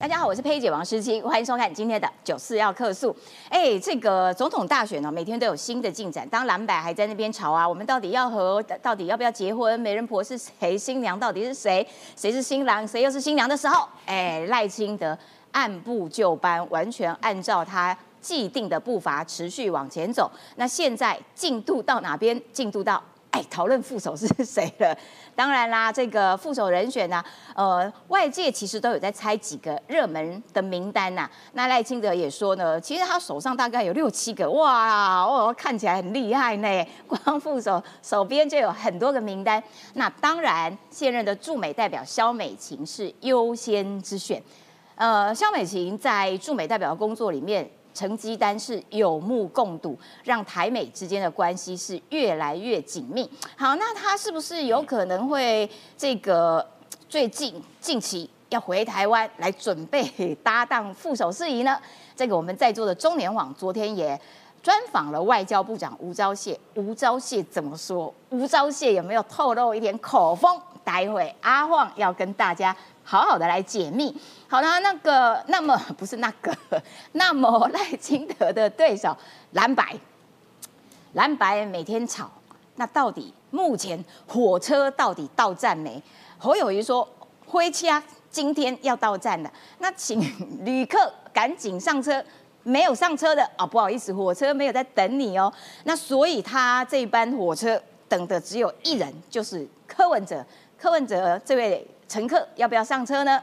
大家好，我是佩姐王诗琪，欢迎收看今天的九四要客诉。哎，这个总统大选呢，每天都有新的进展。当蓝白还在那边吵啊，我们到底要和到底要不要结婚？媒人婆是谁？新娘到底是谁？谁是新郎？谁又是新娘的时候？哎，赖清德按部就班，完全按照他既定的步伐持续往前走。那现在进度到哪边？进度到。哎，讨论副手是 谁了？当然啦，这个副手人选呢，呃，外界其实都有在猜几个热门的名单呐。那赖清德也说呢，其实他手上大概有六七个，哇，哦，看起来很厉害呢。光副手手边就有很多个名单。那当然，现任的驻美代表肖美琴是优先之选。呃，肖美琴在驻美代表的工作里面。成绩单是有目共睹，让台美之间的关系是越来越紧密。好，那他是不是有可能会这个最近近期要回台湾来准备 搭档副手事宜呢？这个我们在座的中年网昨天也专访了外交部长吴钊燮，吴钊燮怎么说？吴钊燮有没有透露一点口风？待会阿晃要跟大家。好好的来解密。好了，那个，那么不是那个，那么赖清德的对手蓝白，蓝白每天吵，那到底目前火车到底到站没？侯友谊说，灰车今天要到站了，那请旅客赶紧上车，没有上车的啊，不好意思，火车没有在等你哦。那所以他这班火车等的只有一人，就是柯文哲，柯文哲这位。乘客要不要上车呢？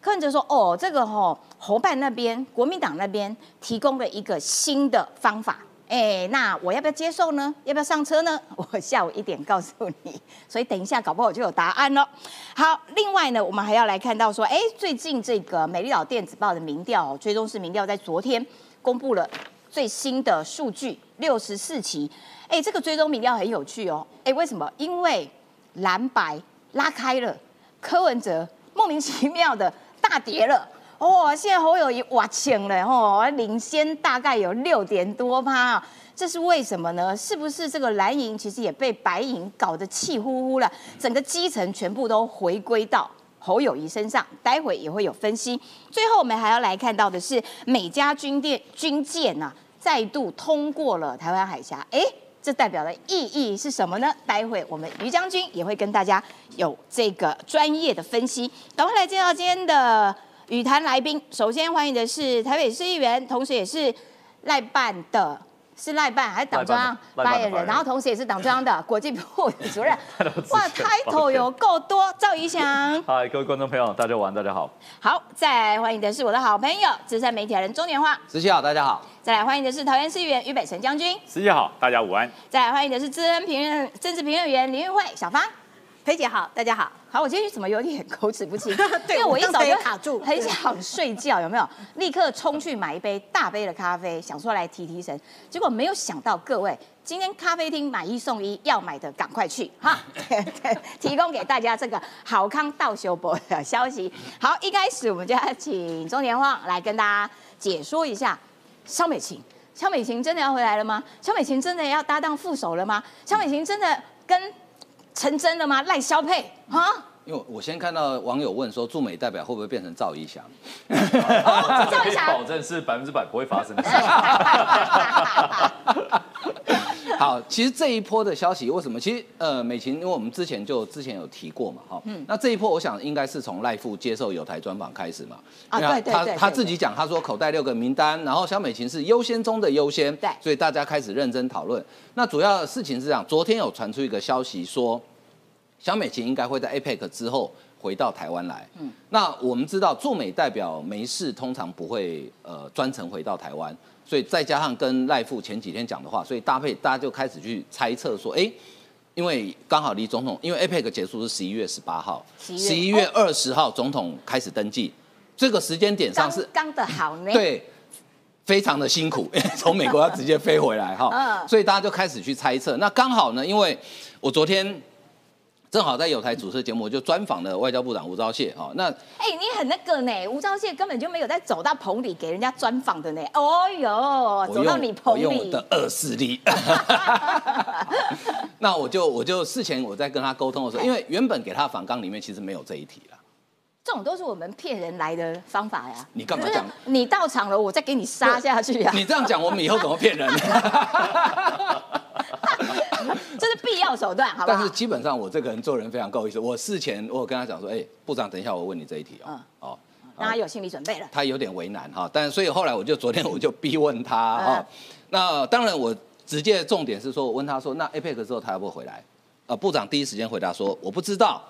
柯文哲说：“哦，这个吼，侯办那边，国民党那边提供了一个新的方法，哎，那我要不要接受呢？要不要上车呢？我下午一点告诉你。所以等一下，搞不好就有答案了。好，另外呢，我们还要来看到说，哎，最近这个美丽岛电子报的民调追踪式民调在昨天公布了最新的数据，六十四期。哎，这个追踪民调很有趣哦。哎，为什么？因为蓝白拉开了。”柯文哲莫名其妙的大跌了，哦，现在侯友谊哇强了哦，领先大概有六点多趴，这是为什么呢？是不是这个蓝营其实也被白营搞得气呼呼了？整个基层全部都回归到侯友谊身上，待会也会有分析。最后我们还要来看到的是，美加军舰军舰呐再度通过了台湾海峡，哎。这代表的意义是什么呢？待会我们于将军也会跟大家有这个专业的分析。赶快来介绍今天的羽坛来宾。首先欢迎的是台北市议员，同时也是赖办的。是赖办还是党中央发言人？然后同时也是党中央的 国际部主任。哇，title 有够多！赵怡翔。嗨，各位观众朋友，大家晚，大家好。好，再来欢迎的是我的好朋友资深媒体人钟年华。十七好，大家好。再来欢迎的是桃园市议员于北辰将军。十七好，大家午安。再来欢迎的是资深评论政治评论员林玉慧小芳。裴姐好，大家好。好，我今天怎么有点口齿不清？因为我一早就卡住，很想睡觉，有没有？立刻冲去买一杯大杯的咖啡，想说来提提神。结果没有想到，各位今天咖啡厅买一送一，要买的赶快去哈！提供给大家这个好康到修博的消息。好，一开始我们就要请中年旺来跟大家解说一下肖美琴。肖美琴真的要回来了吗？肖美琴真的要搭档副手了吗？肖美琴真的跟？成真了吗？赖萧配啊！因为我先看到网友问说，驻美代表会不会变成赵一翔？赵一翔保证是百分之百不会发生的事。好，其实这一波的消息为什么？其实呃，美琴，因为我们之前就之前有提过嘛，哈，嗯，那这一波我想应该是从赖富接受有台专访开始嘛，啊，对对他他自己讲，他说口袋六个名单，然后小美琴是优先中的优先，对，所以大家开始认真讨论。那主要事情是这样，昨天有传出一个消息说，小美琴应该会在 APEC 之后回到台湾来，嗯，那我们知道驻美代表没事通常不会呃专程回到台湾。所以再加上跟赖富前几天讲的话，所以搭配大家就开始去猜测说，哎，因为刚好离总统，因为 APEC 结束是十一月十八号，十一月二十号总统开始登记，这个时间点上是刚的好呢，对，非常的辛苦，从美国要直接飞回来哈，所以大家就开始去猜测，那刚好呢，因为我昨天。正好在有台主持节目，就专访了外交部长吴钊燮哦。那哎，你很那个呢，吴钊燮根本就没有在走到棚里给人家专访的呢。哦哟，走到你棚里，我用我的恶势力。那我就我就事前我在跟他沟通的时候，因为原本给他的访纲里面其实没有这一题了。这种都是我们骗人来的方法呀。你干嘛讲？你到场了，我再给你杀下去啊！你这样讲，我们以后怎么骗人？这是必要手段，好不好？但是基本上我这个人做人非常够意思。我事前我有跟他讲说，哎、部长，等一下我问你这一题哦。嗯哦，让他有心理准备了。他有点为难哈，但所以后来我就昨天我就逼问他嗯哈。那当然我直接的重点是说，我问他说，那 APEC 之后他要不要回来？呃，部长第一时间回答说我不知道。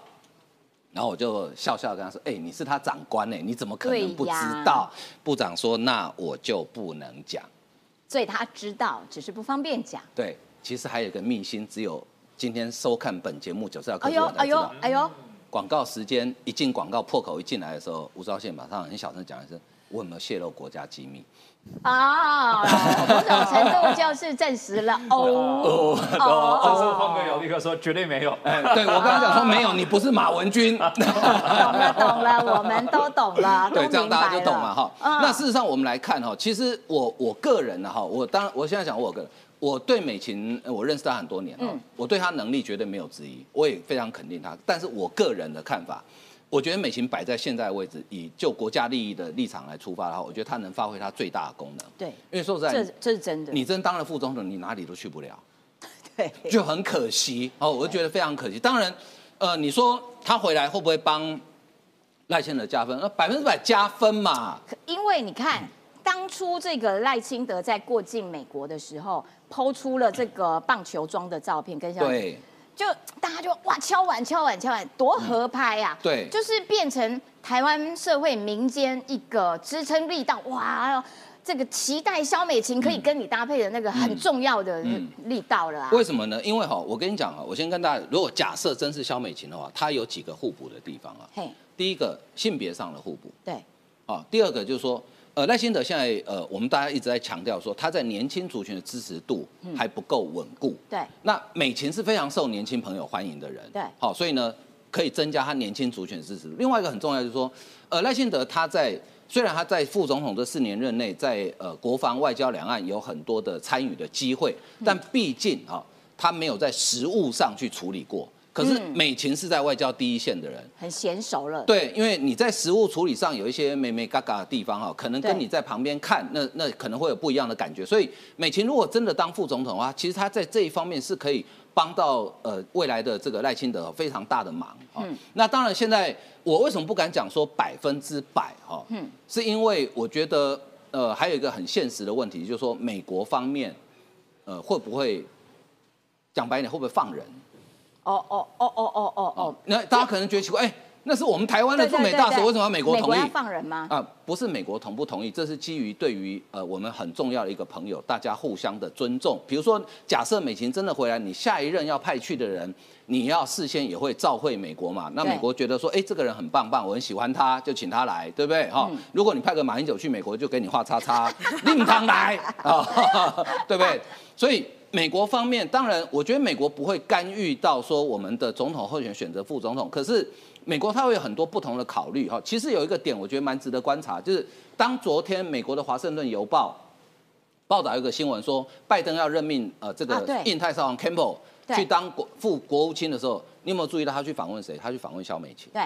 然后我就笑笑跟他说：“哎、你是他长官哎，你怎么可能不知道？”部长说：“那我就不能讲。所以他知道，只是不方便讲。”对，其实还有一个秘辛，只有今天收看本节目九十要课哎呦哎呦我才知道。哎呦，广告时间一进广告破口一进来的时候，吴钊燮马上很小声讲一声：“我有没有泄露国家机密？”啊，某种程度就是证实了 哦这哦时候方哥有立刻说绝对没有。哎，对我刚刚讲说没有，你不是马文君。懂了懂了，我们都懂了，对，都这样大家就懂了哈。嗯那事实上我们来看哈，其实我我个人呢哈，我当然我现在讲我个人，我对美琴呃我认识她很多年哈嗯，我对她能力绝对没有质疑，我也非常肯定她。但是我个人的看法，我觉得美琴摆在现在的位置，以就国家利益的立场来出发的话，我觉得她能发挥她最大的功能。对，因为说实在这，这是真的。你真当了副总统，你哪里都去不了。对就很可惜哦，我就觉得非常可惜。当然，呃，你说他回来会不会帮赖清德加分？那百分之百加分嘛。因为你看，当初这个赖清德在过境美国的时候，抛出了这个棒球装的照片跟相片，对就大家就哇敲碗敲碗敲碗，多合拍啊！对就是变成台湾社会民间一个支撑力道，哇，这个期待肖美琴可以跟你搭配的那个很重要的嗯力道了啊！为什么呢？因为哈，我跟你讲啊，我先跟大家，如果假设真是肖美琴的话，她有几个互补的地方啊。嘿，第一个性别上的互补对，啊，第二个就是说，呃，赖清德现在呃，我们大家一直在强调说他在年轻族群的支持度还不够稳固。对，那美琴是非常受年轻朋友欢迎的人，对好，所以呢，可以增加他年轻族群的支持。另外一个很重要就是说，呃，赖清德他在虽然他在副总统这四年任内，在呃国防、外交、两岸有很多的参与的机会，但毕竟啊、他没有在实务上去处理过。可是嗯美琴是在外交第一线的人，很娴熟了。对，因为你在实物处理上有一些美美嘎嘎的地方哈，可能跟你在旁边看，那那可能会有不一样的感觉。所以美琴如果真的当副总统的话，其实他在这一方面是可以帮到呃未来的这个赖清德非常大的忙哈。嗯那当然，现在我为什么不敢讲说百分之百哈？嗯是因为我觉得呃还有一个很现实的问题，就是说美国方面呃会不会讲白一点会不会放人？哦哦哦哦哦哦哦，那大家可能觉得奇怪，哎、那是我们台湾的对驻美大使，为什么要美国同意？美国要放人吗？啊，不是美国同不同意，这是基于对于呃我们很重要的一个朋友，大家互相的尊重。比如说，假设美琴真的回来，你下一任要派去的人，你要事先也会照会美国嘛？那美国觉得说，哎，这个人很棒棒，我很喜欢他，就请他来，对不对？哈、嗯如果你派个马英九去美国，就给你画叉叉，令堂来啊，对不对？所以。美国方面，当然，我觉得美国不会干预到说我们的总统候选选择副总统，可是美国它会有很多不同的考虑哈。其实有一个点，我觉得蛮值得观察，就是当昨天美国的《华盛顿邮报》报道一个新闻说，拜登要任命呃这个印太少王 Campbell 去当国副国务卿的时候，你有没有注意到他去访问谁？他去访问肖美琴。对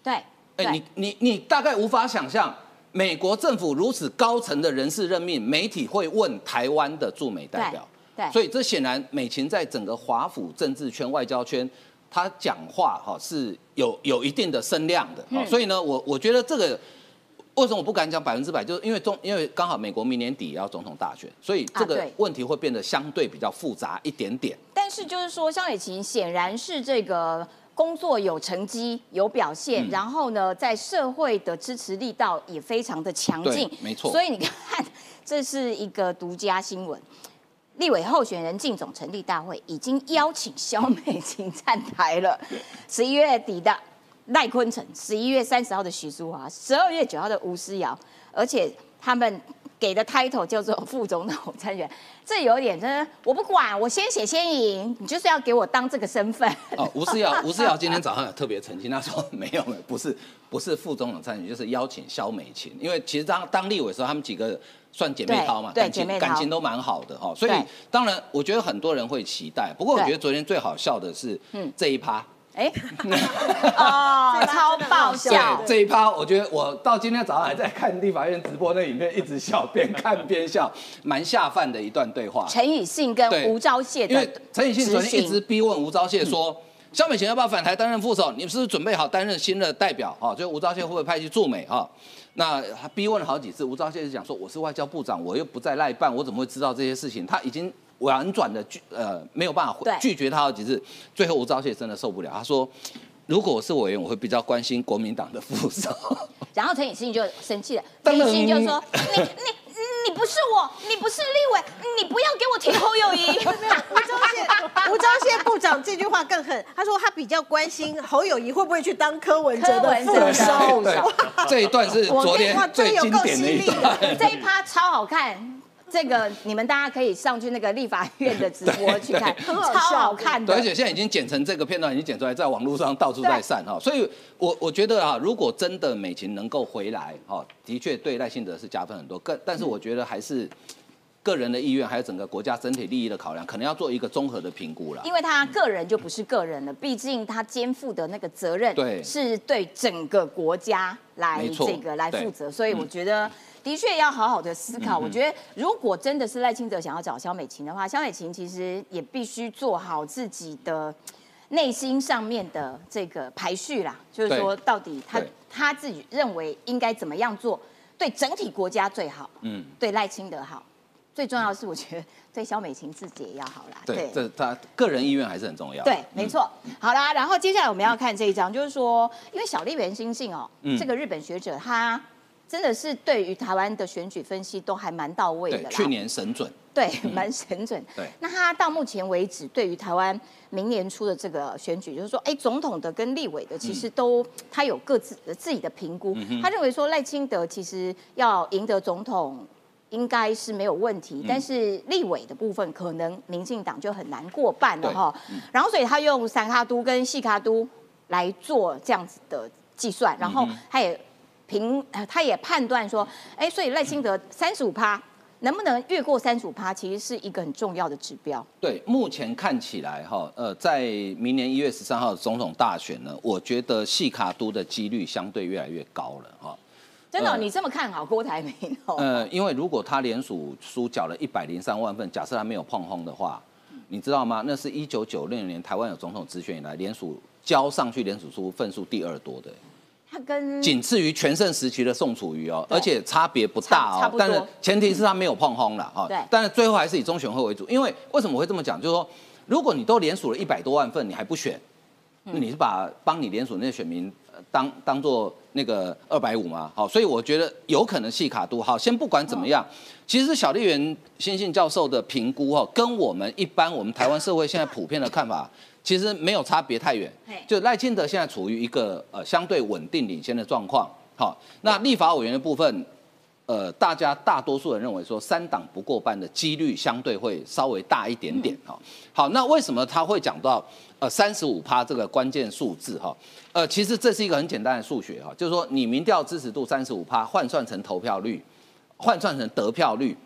对，哎、对你你你大概无法想象，美国政府如此高层的人事任命，媒体会问台湾的驻美代表。对所以这显然美琴在整个华府政治圈、外交圈，她讲话哈是有有一定的声量的。嗯所以呢，我我觉得这个。为什么我不敢讲百分之百？就是因为中，因为刚好美国明年底也要总统大选，所以这个问题会变得相对比较复杂一点点。但是就是说，肖美琴显然是这个工作有成绩、有表现，嗯然后呢，在社会的支持力道也非常的强劲对，没错所以你看，这是一个独家新闻。立委候选人竞总成立大会已经邀请肖美琴站台了，十一月底的赖坤成，十一月三十号的许淑华，十二月九号的吴思瑶，而且他们给的 title 叫做副总统参选，这有点真的，我不管，我先写先赢，你就是要给我当这个身份。哦，吴思瑶，吴思瑶今天早上有特别澄清，他说没有，不是，不是副总统参选，就是邀请肖美琴，因为其实当当立委的时候，他们几个算姐妹淘嘛，感情对对姐妹感情都蛮好的哈，所以对当然我觉得很多人会期待，不过我对觉得昨天最好笑的是，嗯这一趴。哎，哦，超爆笑。这一趴，我觉得我到今天早上还在看立法院直播那影片，一直笑，边看边笑，蛮下饭的一段对话。陈以信跟吴钊燮，因为陈以信昨天一直逼问吴钊燮说，萧美琴要不要返台担任副手？你是不是准备好担任新的代表？哈，就吴钊燮会不会派去驻美？哈，那他逼问了好几次，吴钊燮就讲说，我是外交部长，我又不在赖办，我怎么会知道这些事情？他已经。婉转的拒呃没有办法拒绝他好几次，最后吴钊燮真的受不了，他说：“如果我是委员，我会比较关心国民党的副手。”然后陈以信就生气了，陈以信就说：“ 你你你不是我，你不是立委，你不要给我提侯友谊。”吴钊燮吴钊燮部长这句话更狠，他说他比较关心侯友谊会不会去当柯文哲的副手。这一段是昨天最经典的一段，这一趴超好看。这个你们大家可以上去那个立法院的直播去看，超好看的。对，而且现在已经剪成这个片段，已经剪出来，在网络上到处在散哈。所以，我我觉得啊，如果真的美琴能够回来，哈，的确对赖幸德是加分很多。更，但是我觉得还是个人的意愿，还有整个国家整体利益的考量，可能要做一个综合的评估了。因为他个人就不是个人了，毕竟他肩负的那个责任，对，是对整个国家来这个来负责，所以我觉得。的确要好好的思考。我觉得，如果真的是赖清德想要找肖美琴的话，肖美琴其实也必须做好自己的内心上面的这个排序啦。就是说，到底他他自己认为应该怎么样做，对整体国家最好。嗯，对赖清德好。最重要的是，我觉得对肖美琴自己也要好啦。对，这他个人意愿还是很重要。对，没错。好啦，然后接下来我们要看这一张，就是说，因为小笠原新信哦，这个日本学者他。真的是对于台湾的选举分析都还蛮到位的。去年神准。对，蛮神准。对。那他到目前为止，对于台湾明年初的这个选举，就是说，哎，总统的跟立委的，其实都他有各自的自己的评估。他认为说赖清德其实要赢得总统应该是没有问题，但是立委的部分可能民进党就很难过半了哈。然后所以他用三卡都跟细卡都来做这样子的计算，然后他也。评，他也判断说，哎，所以赖清德三十五趴能不能越过三十五趴，其实是一个很重要的指标。对，目前看起来哈，呃，在明年一月十三号总统大选呢，我觉得细卡都的几率相对越来越高了哈。真的，你这么看好郭台铭？呃，因为如果他连署书缴了一百零三万份，假设他没有碰轰的话，你知道吗？那是一九九六年台湾有总统直选以来连署交上去连署书份数第二多的。仅次于全盛时期的宋楚瑜哦，而且差别不大哦，但是前提是他没有碰轰了哈。对，但是最后还是以中选会为主，因为为什么会这么讲？就是说，如果你都连署了一百多万份，你还不选，那你是把帮你连署那些选民当当做那个二百五吗？好，所以我觉得有可能细卡都。好，先不管怎么样，其实小丽媛新信教授的评估哈，跟我们一般我们台湾社会现在普遍的看法。其实没有差别太远，就赖清德现在处于一个呃相对稳定领先的状况。好，那立法委员的部分，呃，大家大多数人认为说三党不过半的几率相对会稍微大一点点。哈，好，那为什么他会讲到呃三十五趴这个关键数字？哈，呃，其实这是一个很简单的数学哈，就是说你民调支持度三十五趴换算成投票率，换算成得票率。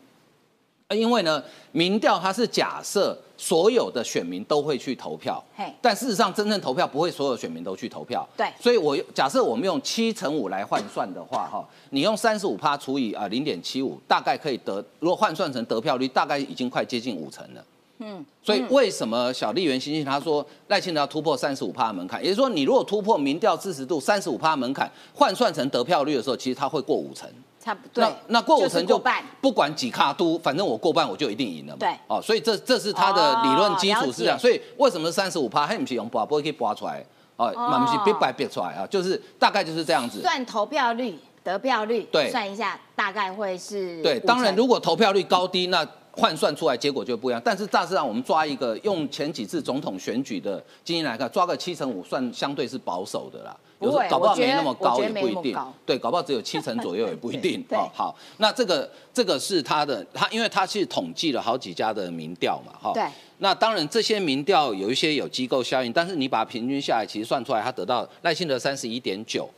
因为呢，民调它是假设所有的选民都会去投票，但事实上真正投票不会所有选民都去投票，对，所以我假设我们用七乘五来换算的话，哈，你用三十五趴除以啊零点七五，大概可以得，如果换算成得票率，大概已经快接近五成了，嗯，所以为什么小丽媛星星他说赖清德要突破三十五趴门槛，也就是说你如果突破民调支持度三十五趴门槛，换算成得票率的时候，其实他会过五成。差不多。那那过五成就不管几卡都，反正我过半我就一定赢了嘛。对。哦，所以这这是他的理论基础是这样。所以为什么三十五趴？还不是用拔，不会可以拔出来。哦，满不是别白别出来啊，就是大概就是这样子。算投票率、得票率，对，算一下大概会是。对，当然如果投票率高低，那换算出来结果就不一样。但是大致上我们抓一个用前几次总统选举的经验来看，抓个七成五算相对是保守的啦。有时候搞不好没那么高也不一定，对，搞不好只有七成左右也不一定。哦，好，那这个这个是他的，他因为他是统计了好几家的民调嘛，哈。对。那当然这些民调有一些有机构效应，但是你把它平均下来，其实算出来他得到赖清德三十一点九，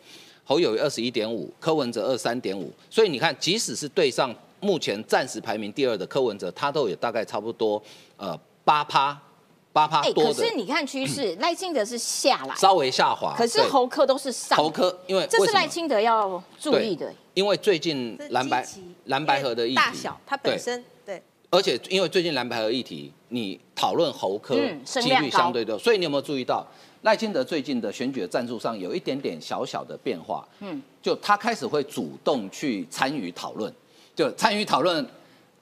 侯友二十一点五，柯文哲二三点五，所以你看，即使是对上目前暂时排名第二的柯文哲，他都有大概差不多呃八趴。八趴哎，多的，可是你看趋势，赖清德是下来，稍微下滑。可是对。侯科都是上，侯科，因为这为什么？是赖清德要注意的。因为最近是蓝白蓝白河的议题。大小，它本对身对。而且因为最近蓝白河议题，你讨论侯科几率相对多，所以你有没有注意到赖清德最近的选举的战术上有一点点小小的变化？嗯，就他开始会主动去参与讨论，就参与讨论，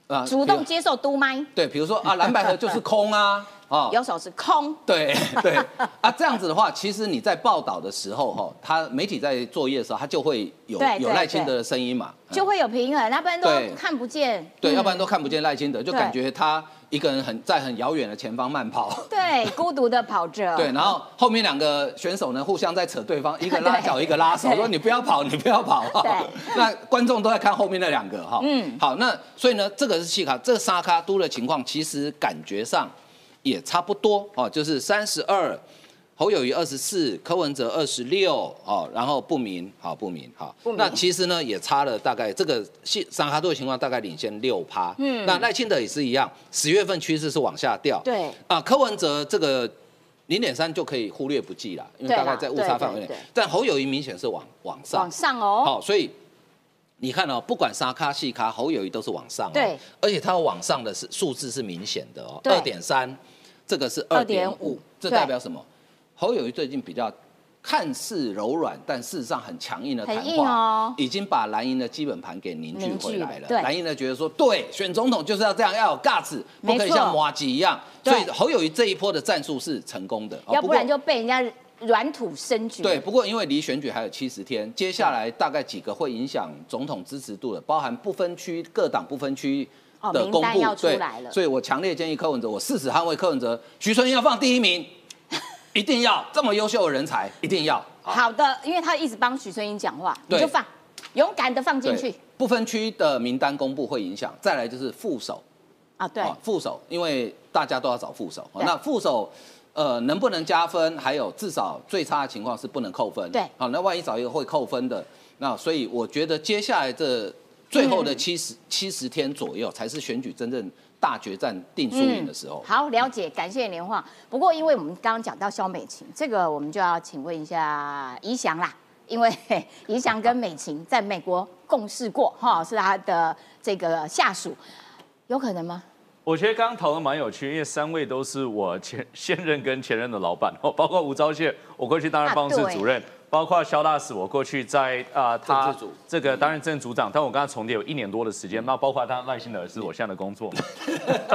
啊主动接受督麦，对，比如说啊蓝白河就是空啊，哦，有手是空，对对。啊，这样子的话，其实你在报道的时候，哈，他媒体在作业的时候，他就会有有赖清德的声音嘛，就会有平衡，要不然都看不见。对，嗯。要不然都看不见赖清德，就感觉他一个人很在很遥远的前方慢跑。对孤独的跑着。对，然后后面两个选手呢，互相在扯对方，一个拉脚，一个拉手，对说你不要跑，你不要跑。对那观众都在看后面那两个哈。嗯嗯，好，那所以呢，这个是细卡，这个沙卡都的情况，其实感觉上也差不多哦，就是三十二。侯友谊二十四，柯文哲二十六，哦，然后不明，好不明，好。不，明。那其实呢也差了大概这个细三卡都的情况大概领先六趴，嗯，那赖清德也是一样，十月份趋势是往下掉，对。啊，柯文哲这个零点三就可以忽略不计了，因为大概在误差范围内。但侯友谊明显是往往上。往，上哦。好，所以你看哦，不管沙咖细咖，侯友谊都是往上、哦，对，而且它往上的是数字是明显的哦，二点三，这个是二点五，这代表什么？侯友谊最近比较。看似柔软，但事实上很强硬的谈话，哦已经把蓝营的基本盘给凝聚回来了。蓝营呢觉得说，对，选总统就是要这样，要有 guts，不可以像麻吉一样。所以侯友谊这一波的战术是成功的，哦要不然就被人家软土生局。对，不过因为离选举还有七十天，接下来大概几个会影响总统支持度的，包含不分区各党不分区哦的公布，对来了，所以我强烈建议柯文哲，我誓死捍卫柯文哲，徐春英要放第一名，一定要这么优秀的人才，一定要。好好的，因为他一直帮许春英讲话，你就放，勇敢的放进去，不分区的名单公布会影响，再来就是副手，啊。对，啊，副手，因为大家都要找副手，那副手。呃，能不能加分？还有至少最差的情况是不能扣分。对好，那万一找一个会扣分的，那所以我觉得接下来这最后的七十七十天左右，才是选举真正大决战定输赢的时候。好，了解，感谢连话。不过，因为我们刚刚讲到肖美琴，这个我们就要请问一下怡翔啦，因为嘿 怡翔跟美琴在美国共事过，哈，是他的这个下属，有可能吗？我觉得刚刚讨论蛮有趣，因为三位都是我前 现任跟前任的老板哦，包括吴钊燮，我过去担任办公室主任，包括肖大使，我过去在啊、他这个担任政组长，但我跟他重叠有一年多的时间，那包括他赖幸德是我现在的工作嘛，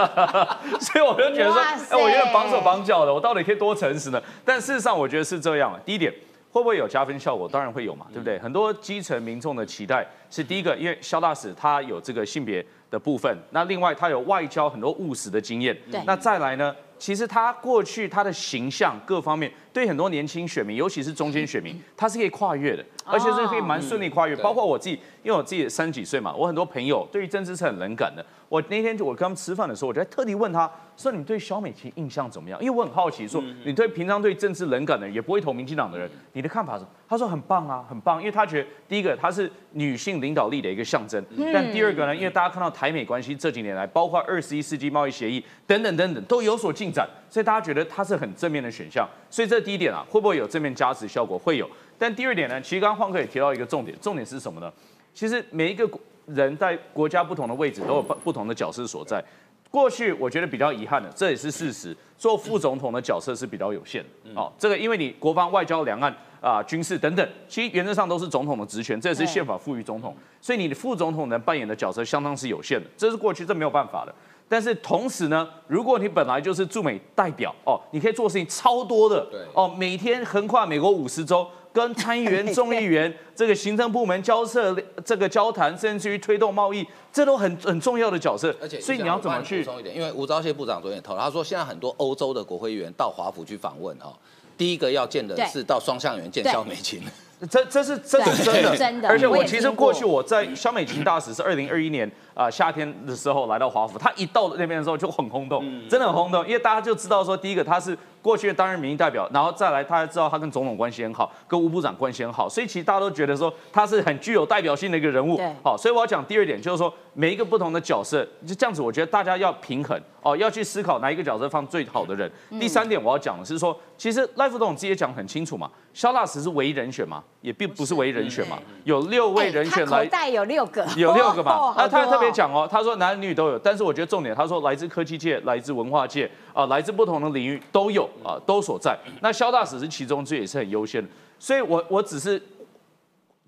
所以我就觉得说，哎，我有点绑手绑脚的，我到底可以多诚实呢？但事实上，我觉得是这样。第一点。会不会有加分效果？当然会有嘛，对不对？很多基层民众的期待是第一个，因为肖大使他有这个性别的部分，那另外他有外交很多务实的经验，对那再来呢，其实他过去他的形象各方面，对很多年轻选民，尤其是中间选民，他是可以跨越的，而且是可以蛮顺利跨越。对包括我自己，因为我自己三十几岁嘛，我很多朋友对于政治是很冷感的。我那天就我跟他们吃饭的时候，我就在特地问他说：“你对小美琴印象怎么样？”因为我很好奇，说你对平常对政治冷感的人，也不会投民进党的人，你的看法是？他说很棒啊，很棒，因为他觉得第一个她是女性领导力的一个象征，但第二个呢，因为大家看到台美关系这几年来，包括二十一世纪贸易协议等等等等都有所进展，所以大家觉得她是很正面的选项。所以这第一点啊，会不会有正面加持效果？会有。但第二点呢，其实刚刚晃哥也提到一个重点，重点是什么呢？其实每一个人在国家不同的位置都有不不同的角色所在。过去我觉得比较遗憾的，这也是事实，做副总统的角色是比较有限的。哦，这个因为你国防、外交、两岸啊、军事等等，其实原则上都是总统的职权，这也是宪法赋予总统，所以你的副总统能扮演的角色相当是有限的，这是过去这没有办法的。但是同时呢，如果你本来就是驻美代表哦，你可以做事情超多的，对哦，每天横跨美国五十州，跟参议员、众议员 这个行政部门交涉、这个交谈，甚至于推动贸易，这都很很重要的角色。而且，所以你要怎么去补？充一点？因为吴钊燮部长昨天也透露，他说现在很多欧洲的国会议员到华府去访问哈，第一个要见的是到双向园见对萧美琴。这这是这是真的，真的而且我其实过去我在肖美琴大使是二零二一年啊、夏天的时候来到华府，他一到那边的时候就很轰动，真的很轰动，因为大家就知道说，第一个他是过去的担任民意代表，然后再来，他还知道他跟总统关系很好，跟吴部长关系很好，所以其实大家都觉得说他是很具有代表性的一个人物。对。好，所以我要讲第二点，就是说每一个不同的角色，就这样子，我觉得大家要平衡哦，要去思考哪一个角色放最好的人。第三点我要讲的是说，其实赖副总统自己也讲很清楚嘛，肖大使是唯一人选嘛，也并不是唯一人选嘛，有六位人选来有六个，有六个嘛哦，那他还特别。讲哦，他说男女都有，但是我觉得重点，他说来自科技界、来自文化界啊、来自不同的领域都有啊、都所在。那肖大使是其中，这也是很优先的。所以我我只是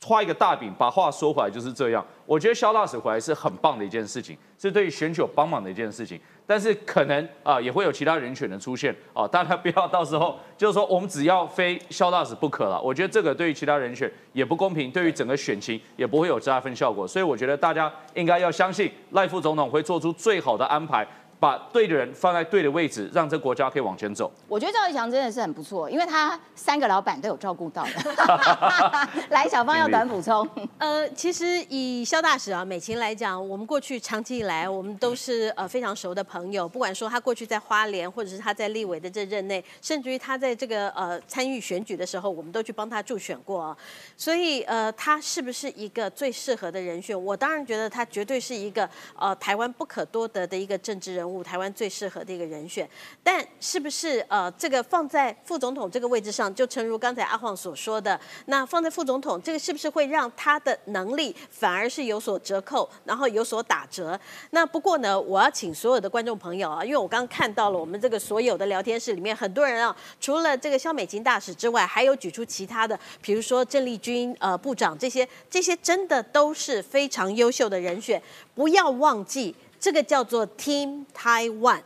画一个大饼，把话说回来就是这样。我觉得肖大使回来是很棒的一件事情，是对于选举有帮忙的一件事情。但是可能啊、也会有其他人选的出现啊、大家不要到时候就是说我们只要非肖大使不可了。我觉得这个对于其他人选也不公平，对于整个选情也不会有加分效果。所以我觉得大家应该要相信赖副总统会做出最好的安排，把对的人放在对的位置，让这国家可以往前走。我觉得赵一翔真的是很不错，因为他三个老板都有照顾到的。来，小芳要短补充。呃，其实以肖大使啊、美琴来讲，我们过去长期以来，我们都是呃非常熟的朋友。不管说他过去在花莲，或者是他在立委的这任内，甚至于他在这个呃参与选举的时候，我们都去帮他助选过啊。所以呃，他是不是一个最适合的人选？我当然觉得他绝对是一个呃台湾不可多得的一个政治人物，台湾最适合的一个人选。但是不是呃这个放在副总统这个位置上，就诚如刚才阿晃所说的，那放在副总统这个是不是会让他的能力反而是有所折扣，然后有所打折？那不过呢，我要请所有的观众朋友啊，因为我刚刚看到了我们这个所有的聊天室里面很多人啊，除了这个肖美琴大使之外，还有举出其他的，比如说郑丽君呃部长这些，这些真的都是非常优秀的人选。不要忘记，这个叫做 Team Taiwan。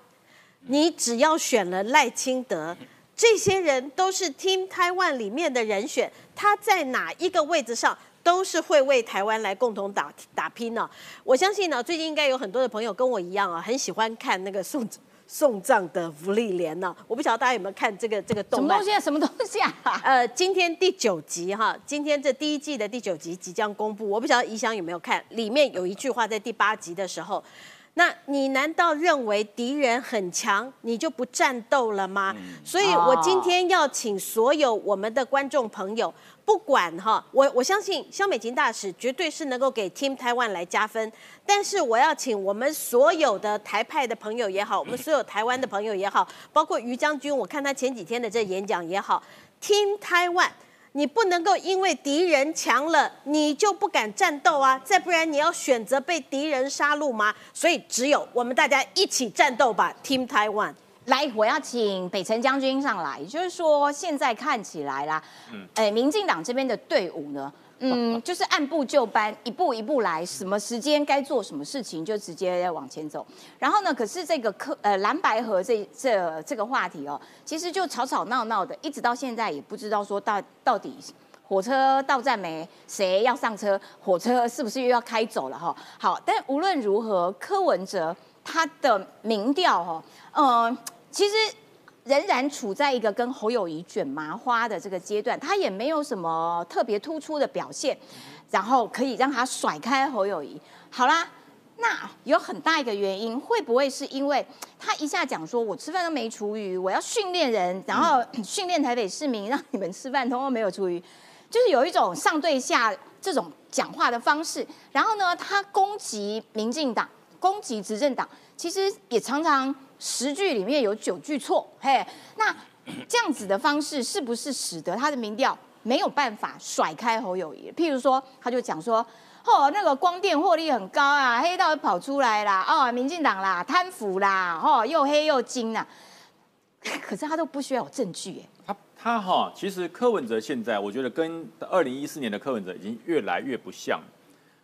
你只要选了赖清德，这些人都是 Team Taiwan 里面的人选，他在哪一个位置上都是会为台湾来共同打打拼呢、我相信呢，最近应该有很多的朋友跟我一样啊，很喜欢看那个送送葬的福利莲呢、我不晓得大家有没有看这个这个动漫什么东？西啊？什么东西啊？呃，今天第九集哈，今天这第一季的第九集即将公布，我不晓得怡翔有没有看，里面有一句话在第八集的时候，那你难道认为敌人很强，你就不战斗了吗？所以我今天要请所有我们的观众朋友。不管哈，我我相信肖美琴大使绝对是能够给 Team Taiwan 来加分，但是我要请我们所有的台派的朋友也好，我们所有台湾的朋友也好，包括于将军，我看他前几天的这演讲也好，Team Taiwan。你不能够因为敌人强了，你就不敢战斗啊！再不然你要选择被敌人杀戮吗？所以只有我们大家一起战斗吧，Team Taiwan。来，我要请北辰将军上来，就是说现在看起来啦，嗯，哎，民进党这边的队伍呢，嗯，就是按部就班，一步一步来，什么时间该做什么事情就直接往前走。然后呢，可是这个科呃蓝白河这这这个话题哦，其实就吵吵闹闹的，一直到现在也不知道说到到底。火车到站没？谁要上车？火车是不是又要开走了？哈，好，但无论如何，柯文哲他的民调哈，呃，其实仍然处在一个跟侯友谊卷麻花的这个阶段，他也没有什么特别突出的表现，然后可以让他甩开侯友谊。好啦，那有很大一个原因，会不会是因为他一下讲说我吃饭都没厨余，我要训练人，然后训练台北市民，让你们吃饭通通没有厨余，就是有一种上对下这种讲话的方式。然后呢，他攻击民进党，攻击执政党，其实也常常十句里面有九句错。嘿，那这样子的方式是不是使得他的民调没有办法甩开侯友谊？譬如说，他就讲说。哦，那个光电获利很高啊，黑道跑出来啦，哦，民进党啦，贪腐啦，哦，又黑又金啊、可是他都不需要有证据耶。他他哈，其实柯文哲现在我觉得跟二零一四年的柯文哲已经越来越不像。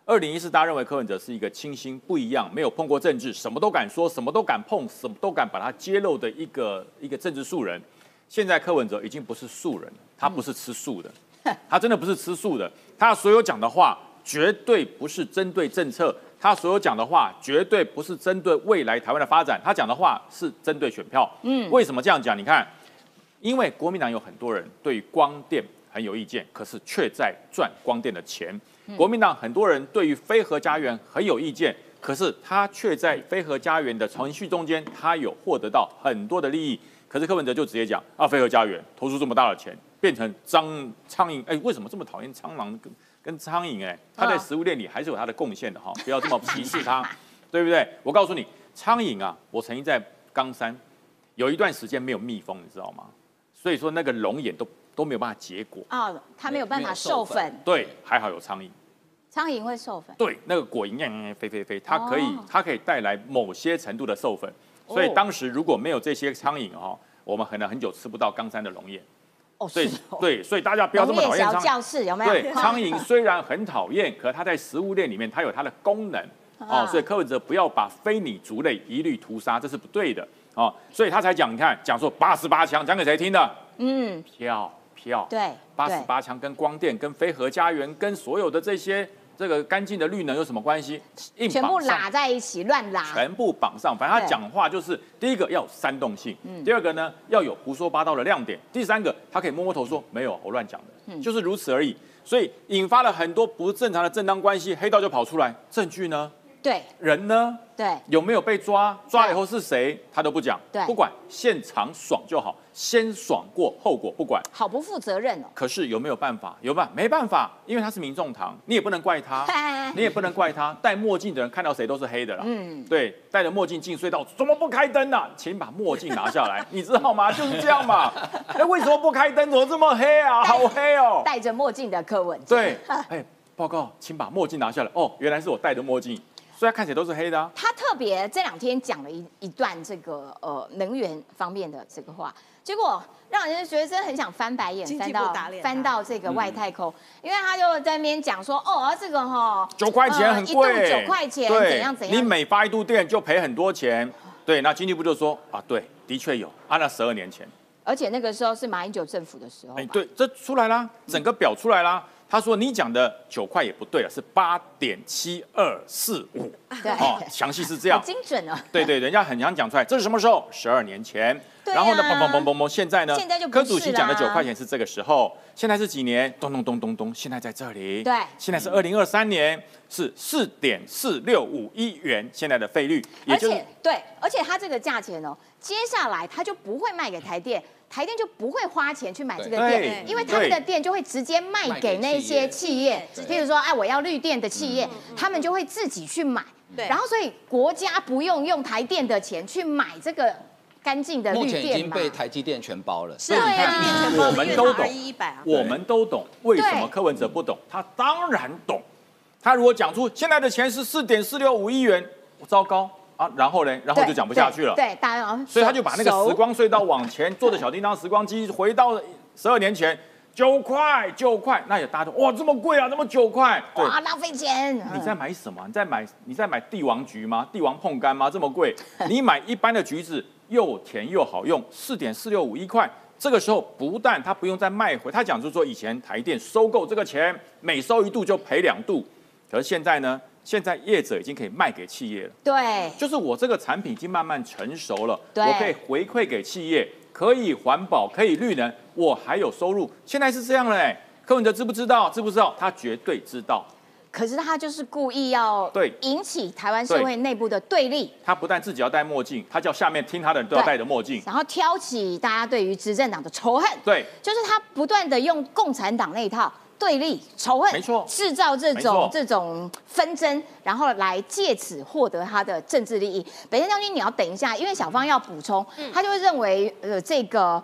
二零一四大家认为柯文哲是一个清新不一样，没有碰过政治，什么都敢说，什么都敢碰，什么都敢把它揭露的一个一个政治素人。现在柯文哲已经不是素人，他不是吃素的，他真的不是吃素的，他所有讲的话绝对不是针对政策，他所有讲的话绝对不是针对未来台湾的发展，他讲的话是针对选票。嗯，为什么这样讲？你看，因为国民党有很多人对光电很有意见，可是却在赚光电的钱。国民党很多人对于飞核家园很有意见，可是他却在飞核家园的程序中间，他有获得到很多的利益。可是柯文哲就直接讲啊，飞鹤家园投出这么大的钱，变成蟑苍蝇，哎，为什么这么讨厌苍狼跟跟苍蝇？哎，他在食物链里还是有他的贡献的哈，不要这么歧视他，对不对？我告诉你，苍蝇啊，我曾经在冈山有一段时间没有蜜蜂，你知道吗？所以说那个龙眼都都没有办法结果，哦，它没有办法授授粉粉，对，还好有苍蝇。苍蝇会授粉。对，那个果蝇样样飞飞飞，它可以、哦它可以带来某些程度的授粉，所以哦当时如果没有这些苍蝇哈、我们可能很久吃不到冈山的龙眼。哦，所以。对，所以大家不要这么讨厌苍蝇。有没有？对，苍蝇虽然很讨厌，可它在食物链里面它有它的功能啊哦，所以柯文哲不要把非你族类一律屠杀，这是不对的哦，所以他才讲，你看讲说八十八枪，讲给谁听的？嗯，票票，对，八十八枪跟光电、跟飞河家园、跟所有的这些这个干净的绿能有什么关系？硬全部拉在一起乱拉。全部绑上。反正他对讲话就是第一个要有煽动性，嗯第二个呢要有胡说八道的亮点，第三个他可以摸摸头说没有我乱讲的，嗯就是如此而已。所以引发了很多不正常的正当关系，黑道就跑出来，证据呢？对人呢？对，有没有被抓？抓了以后是谁？他都不讲，对不管现场爽就好，先爽过后果不管。好不负责任哦。可是有没有办法？有办没办法，因为他是民众党，你也不能怪他，你也不能怪他。戴墨镜的人看到谁都是黑的啦。嗯对，戴着墨镜进隧道，怎么不开灯呢、请把墨镜拿下来，你知道吗？就是这样嘛。那为什么不开灯？怎么这么黑啊？好黑哦。戴着墨镜的柯文哲，对，哎，报告，请把墨镜拿下来。哦，原来是我戴的墨镜，所以他看起来都是黑的啊。他特别这两天讲了一一段这个呃能源方面的这个话，结果让人家觉得真的很想翻白眼，翻到翻到这个外太空，因为他就在那边讲说，哦，这个哈九块钱很呃一度贵，九块钱怎样怎样。你每发一度电就赔很多钱。对，那经济部就说啊，对，的确有，按了十二年前，而且那个时候是马英九政府的时候吧，哎，对，这出来啦，整个表出来啦。他说你讲的九块也不对了，是八点七二四五，对，哦，详细是这好样。精准哦。对对，人家很想讲出来，这是什么时候？十二年前。然后呢，砰砰砰砰砰，现在呢？现在就不柯主席是讲的九块钱是这个时候，现在是几年？咚咚咚咚咚，现在在这里。对现在是二零二三年，是四点四六五一元，现在的费率，也而就是且对，而且它这个价钱哦，接下来它就不会卖给台电，台电就不会花钱去买这个对电，因为他们的电就会直接卖给那些企业，对譬如说，哎，我要绿电的企业，他们就会自己去买，对然后所以国家不用用台电的钱去买这个干净的目绿电嘛。前已经被台积电全包了。是啊，所以你看台积电全包我们都懂。我们都懂，为什么柯文哲不懂？他当然懂。他如果讲出现在的钱是四点四六五亿元，糟糕啊！然后呢？然后就讲不下去了。对，对大家所以他就把那个时光隧道往前，坐着小叮当时光机回到十二年前，九块九块，那也大家都哇这么贵啊，那么九块？对，哇浪费钱。你在买什么？你在买你在买帝王橘吗？帝王碰柑吗？这么贵？你买一般的橘子又甜又好用，四点四六五一块。这个时候不但他不用再卖回，他讲就是说以前台电收购这个钱每收一度就赔两度，可是现在呢？现在业者已经可以卖给企业了。对就是我这个产品已经慢慢成熟了，我可以回馈给企业，可以环保，可以绿能，我还有收入。现在是这样嘞，柯文哲知不知道？知不知道？他绝对知道。可是他就是故意要对引起台湾社会内部的对立，他不但自己要戴墨镜，他叫下面听他的人都要戴着墨镜。然后挑起大家对于执政党的仇恨。对，就是他不断的用共产党那一套对立、仇恨，没错制造这种这种纷争，然后来借此获得他的政治利益。北山将军，你要等一下，因为小芳要补充，嗯他就会认为呃这个。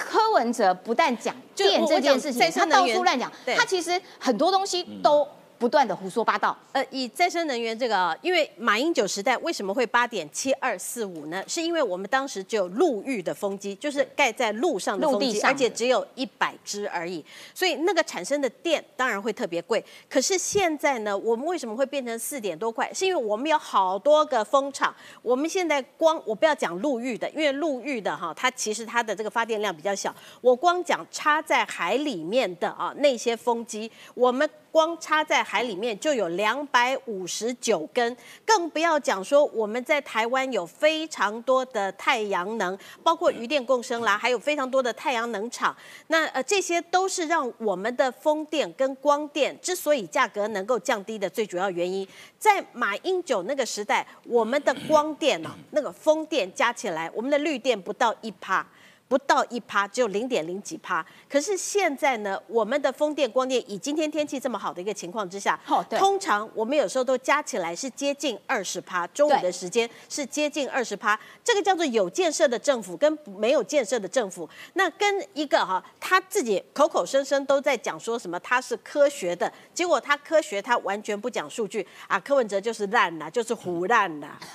柯文哲不但讲电这件事情，他到处乱讲，他其实很多东西都不断的胡说八道。呃，以再生能源这个，因为马英九时代为什么会八点七二四五呢？是因为我们当时只有陆域的风机，就是盖在路上的风机，陆地上的而且只有一百只而已，所以那个产生的电当然会特别贵。可是现在呢，我们为什么会变成四点多块？是因为我们有好多个风场，我们现在光我不要讲陆域的，因为陆域的哈，它其实它的这个发电量比较小，我光讲插在海里面的啊那些风机，我们。光插在海里面就有两百五十九根，更不要讲说我们在台湾有非常多的太阳能，包括余电共生啦，还有非常多的太阳能厂。那呃，这些都是让我们的风电跟光电之所以价格能够降低的最主要原因。在马英九那个时代，我们的光电啊，那个风电加起来，我们的绿电不到一趴。不到一趴，只有零点零几趴。可是现在呢，我们的风电、光电以今天天气这么好的一个情况之下，哦通常我们有时候都加起来是接近二十趴，中午的时间是接近二十趴。这个叫做有建设的政府跟没有建设的政府，那跟一个哈他自己口口声声都在讲说什么他是科学的，结果他科学他完全不讲数据啊，柯文哲就是烂啦，就是胡烂啦。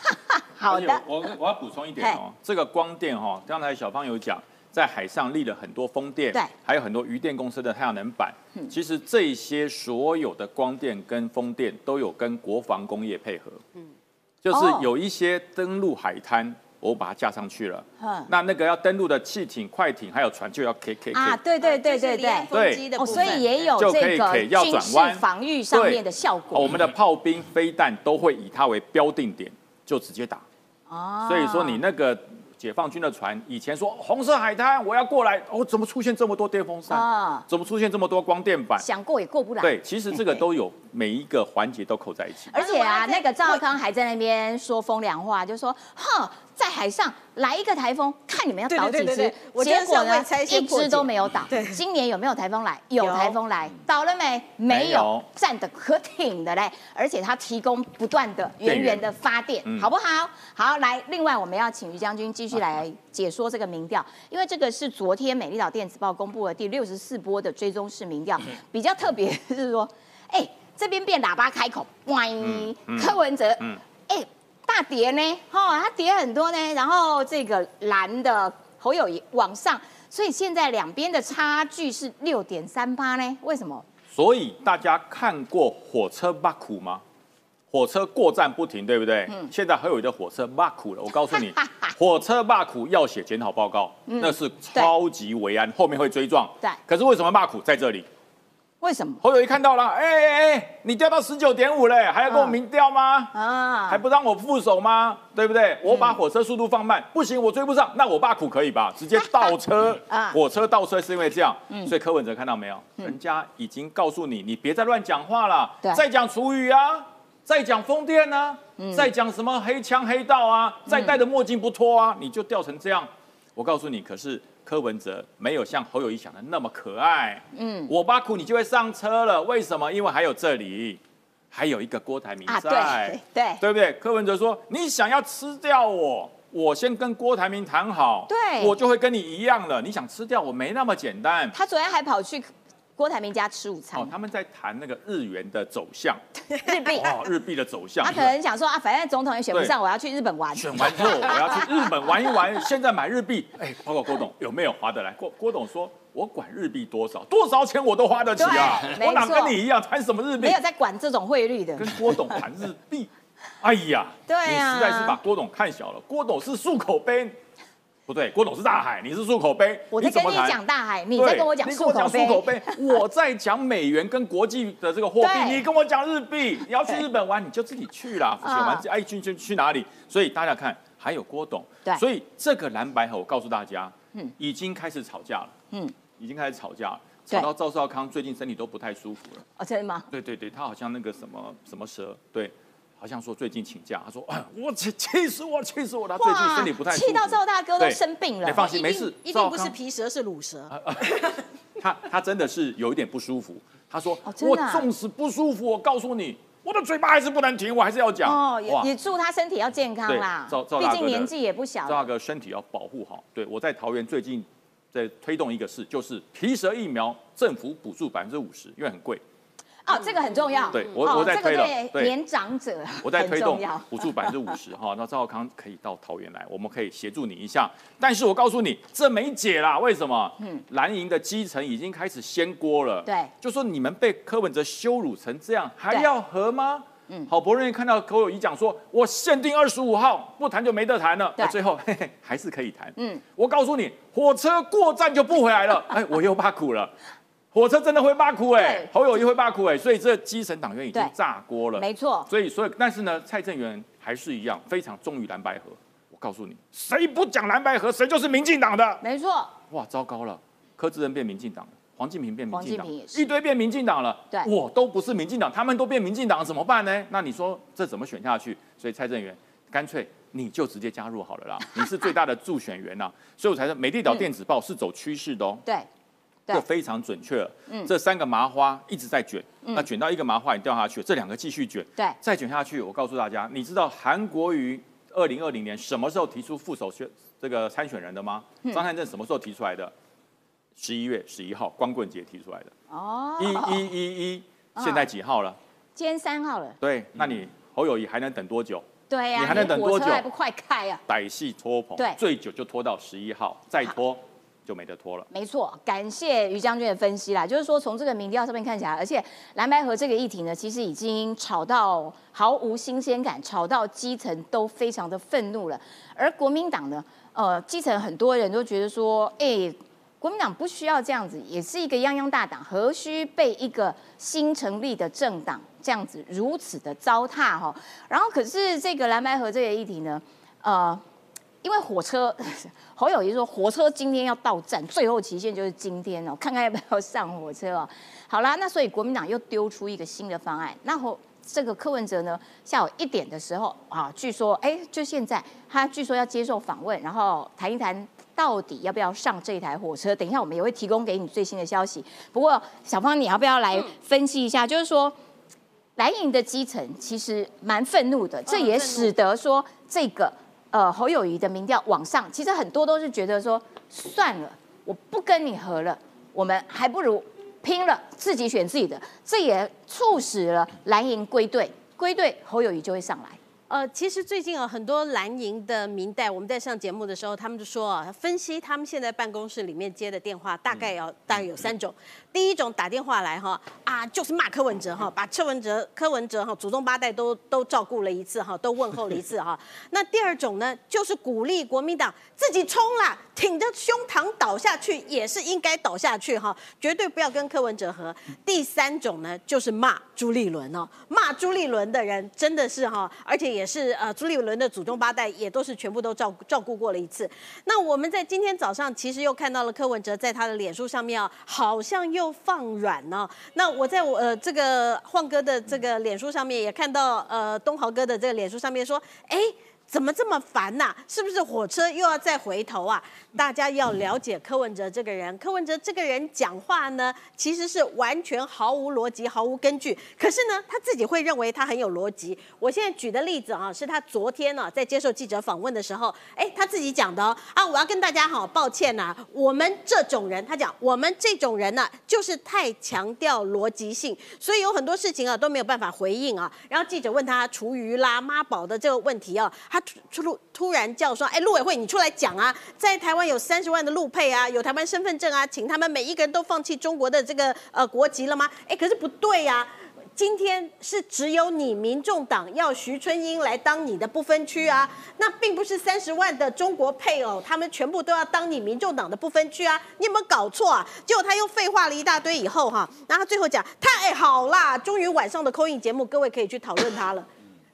好的，我我要补充一点哦，这个光电哈、刚才小芳有讲，在海上立了很多风电，对还有很多渔电公司的太阳能板。其实这些所有的光电跟风电都有跟国防工业配合，嗯，就是哦有一些登陆海滩。我把它架上去了嗯，那那个要登陆的汽艇、快艇还有船就要 K K 啊，对对对对对对。哦，风机的所以也有就可这个以可以要军事转弯防御上面的效果。我们的炮兵、飞弹都会以它为标定点，就直接打。哦所以说你那个解放军的船，以前说红色海滩我要过来，哦，怎么出现这么多电风扇？啊怎么出现这么多光电板？想过也过不来。对，其实这个都有每一个环节都扣在一起。而且啊，那个赵康还在那边说风凉话，就说：“哼，在海上来一个台风，看你们要倒几只对对对对对。”我结果呢一只都没有倒。对今年有没有台风来？有有台风来，倒了没？没有，站得可挺的嘞。而且它提供不断的源源的发电，嗯好不好？好，来，另外我们要请于将军继续来解说这个民调，因为这个是昨天美丽岛电子报公布的第六十四波的追踪式民调，比较特别是说，哎，这边变喇叭开口，万一嗯柯文哲，嗯哎，大跌呢，哈、它跌很多呢，然后这个蓝的侯友谊往上，所以现在两边的差距是六点三八呢，为什么？所以大家看过火车巴苦吗？火车过站不停，对不对？嗯现在还有一个火车骂苦了。我告诉你，火车骂苦要写检讨报告，那是超级维安，后面会追撞。嗯对可是为什么骂苦在这里？为什么？侯友谊看到了，哎哎哎，你掉到十九点五嘞，还要跟我嗯民调吗？啊还不让我副手吗？对不对？我把火车速度放慢，不行，我追不上，那我爸苦可以吧？直接倒车 啊，火车倒车是因为这样，所以柯文哲看到没有？人家已经告诉你，你别再乱讲话了对，再讲厨余啊，再讲风电啊，再讲什么黑枪黑道啊，再戴着墨镜不脱啊，你就掉成这样。我告诉你，可是柯文哲没有像侯友谊想的那么可爱。嗯，我巴苦你就会上车了，为什么？因为还有这里，还有一个郭台铭啊，在。对对，对不对？柯文哲说：“你想要吃掉我，我先跟郭台铭谈好，对我就会跟你一样了。你想吃掉我没那么简单。他昨天还跑去郭台铭家吃午餐哦，，他们在谈那个日元的走向，日币。哦，日币的走向。他可能想说啊，反正总统也选不上，我要去日本玩。选完之后，我要去日本玩一玩。现在买日币，哎，包括郭董有没有划得来？郭郭董说：“我管日币多少，多少钱我都花得起啊！我哪跟你一样谈什么日币没？有在管这种汇率的跟，郭董谈日币，哎呀，对啊你实在是把郭董看小了。郭董是漱口杯，不对，郭董是大海，你是漱口杯，我在跟你讲大海，你在跟我讲你跟我讲漱口杯。口杯，我在讲美元跟国际的这个货币，你跟我讲日币，你要去日本玩你就自己去啦，嗯选完哎去去去哪里？所以大家看，还有郭董，对所以这个蓝白河，我告诉大家，嗯已经开始吵架了，嗯，已经开始吵架了，对吵到赵少康最近身体都不太舒服了。哦，真的吗？对对对，他好像那个什么什么蛇，对，好像说最近请假，他说哎，我气 气死我，气死我了，他最近身体不太舒服，气到赵大哥都生病了你。放心，没事，一定不是皮蛇是乳蛇。他他真的是有一点不舒服。他说：“哦我纵使不舒服，我告诉你，我的嘴巴还是不能停，我还是要讲。”哦，也哇，也祝他身体要健康啦对赵，赵毕大哥毕竟年纪也不小了。赵大哥身体要保护好。对我在桃园最近在推动一个事，就是皮蛇疫苗，政府补助百分之五十，因为很贵。哦，这个很重要。对我哦我在推了这个对年长者我在推动 补助百分之五十哈，那赵浩康可以到桃园来，我们可以协助你一下。但是我告诉你，这没解啦，为什么？嗯，蓝营的基层已经开始掀锅了。对就说你们被柯文哲羞辱成这样，还要和吗？嗯，好不容易看到柯友谊讲说，我限定二十五号不谈就没得谈了，对那最后嘿嘿还是可以谈。嗯嗯，我告诉你，火车过站就不回来了，哎，我又怕苦了。火车真的会罢苦哎对，侯友谊会罢苦哎，所以这基层党员已经炸锅了。没错。所以，所以，但是呢，蔡正元还是一样非常忠于蓝白河。我告诉你，谁不讲蓝白河，谁就是民进党的。没错，哇，糟糕了，柯志恩变民进党了，黄进平变民进党一堆变民进党了。对我都不是民进党，他们都变民进党，怎么办呢？那你说这怎么选下去？所以蔡正元干脆你就直接加入好了啦，你是最大的助选员呐，所以我才说美丽岛电子报是走趋势的哦。对，对这非常准确了。这三个麻花一直在卷，那卷到一个麻花你掉下去，这两个继续卷，对再卷下去。我告诉大家，你知道韩国瑜二零二零年什么时候提出副手选这个参选人的吗？张汉正什么时候提出来的？十一月十一号，光棍节提出来的。哦，一一一一，现在几号了？今天三号了，对，那你侯友谊还能等多久？对呀，你还能等多久还不快开啊？歹戏拖棚，对最久就拖到十一号，再拖就没得拖了。没错，感谢于将军的分析啦。就是说，从这个民调上面看起来，而且蓝白河这个议题呢，其实已经吵到毫无新鲜感，吵到基层都非常的愤怒了。而国民党呢，呃，基层很多人都觉得说，哎，国民党不需要这样子，也是一个泱泱大党，何须被一个新成立的政党这样子如此的糟蹋哈？然后，可是这个蓝白河这个议题呢，呃。因为火车，侯友谊说火车今天要到站，最后期限就是今天哦，看看要不要上火车哦。好啦，那所以国民党又丢出一个新的方案。那后这个柯文哲呢，下午一点的时候啊，据说哎，就现在他据说要接受访问，然后谈一谈到底要不要上这台火车。等一下我们也会提供给你最新的消息。不过小芳，你要不要来分析一下？就是说蓝营的基层其实蛮愤怒的，这也使得说这个。呃，侯友谊的民调往上，其实很多都是觉得说，算了，我不跟你合了，我们还不如拼了，自己选自己的。这也促使了蓝营归队，归队侯友谊就会上来。呃，其实最近啊，很多蓝营的民代，我们在上节目的时候，他们就说啊，分析他们现在办公室里面接的电话，大概要大概有三种。第一种打电话来哈啊，就是骂柯文哲哈，把柯文哲柯文哲哈祖宗八代都都照顾了一次哈，都问候了一次哈。那第二种呢，就是鼓励国民党自己冲啦，挺着胸膛倒下去也是应该倒下去哈，绝对不要跟柯文哲和。第三种呢，就是骂朱立伦哦，骂朱立伦的人真的是哈，而且也也是呃朱立伦的祖宗八代也都是全部都照照顾过了一次。那我们在今天早上其实又看到了柯文哲在他的脸书上面啊，好像又放软呢。那我在我呃这个晃哥的这个脸书上面也看到呃东豪哥的这个脸书上面说，哎。怎么这么烦呐、是不是火车又要再回头啊？大家要了解柯文哲这个人，柯文哲这个人讲话呢，其实是完全毫无逻辑、毫无根据。可是呢，他自己会认为他很有逻辑。我现在举的例子啊，是他昨天呢、在接受记者访问的时候，哎，他自己讲的哦。啊，我要跟大家好抱歉呐、我们这种人，他讲我们这种人呢、就是太强调逻辑性，所以有很多事情啊都没有办法回应啊。然后记者问他厨余啦、妈宝的这个问题啊，他出突突然叫说，哎，陆委会你出来讲啊，在台湾有三十万的陆配啊，有台湾身份证啊，请他们每一个人都放弃中国的这个呃国籍了吗？哎，可是不对呀、今天是只有你民众党要徐春英来当你的不分区啊，那并不是三十万的中国配偶，他们全部都要当你民众党的不分区啊，你有没有搞错啊？结果他又废话了一大堆以后哈，然后最后讲太好啦，终于晚上的扣印节目各位可以去讨论他了。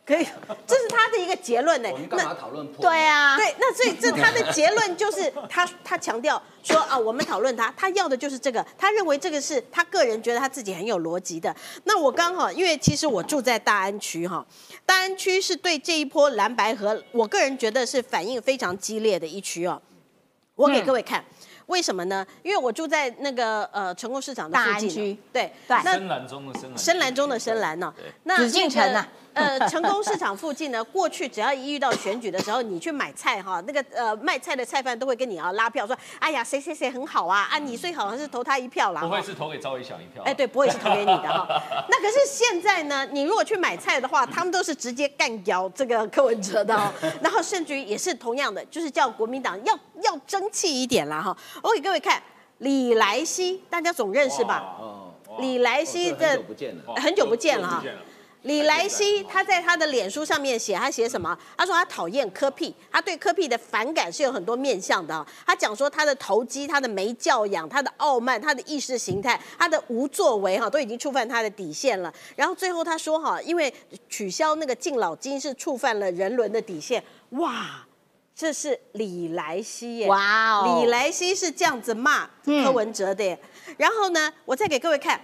可以，这是他的一个结论呢。我们干嘛讨论破？对啊，对，那所以这他的结论就是他他强调说啊，我们讨论他，他要的就是这个，他认为这个是他个人觉得他自己很有逻辑的。那我刚好，因为其实我住在大安区哈，大安区是对这一波蓝白河，我个人觉得是反应非常激烈的一区哦。我给各位看。为什么呢？因为我住在那个呃成功市场的大附近，安区对，对那深蓝中的深蓝，深蓝中的深蓝呢、那紫禁城啊那个呃，成功市场附近呢，过去只要一遇到选举的时候，你去买菜哈，那个呃卖菜的菜贩都会跟你啊拉票，说，哎呀谁谁谁很好啊，啊你最好是投他一票啦。不会是投给赵一翔一票？哎，对，不会是 投给你的哈。那可是现在呢，你如果去买菜的话，他们都是直接干掉这个柯文哲的哦，然后甚至于也是同样的，就是叫国民党要要争气一点啦哈。我给各位看李来熙，大家总认识吧？哦，李来熙哦这的很久不见了。很久不见了哈。李莱西他在他的脸书上面写，他写什么？他说他讨厌科屁，他对科屁的反感是有很多面向的、哦。他讲说他的投机、他的没教养、他的傲慢、他的意识形态、他的无作为哈，都已经触犯他的底线了。然后最后他说哈，因为取消那个敬老金是触犯了人伦的底线。哇，这是李莱西耶！哇哦李莱西是这样子骂柯文哲的耶。然后呢，我再给各位看。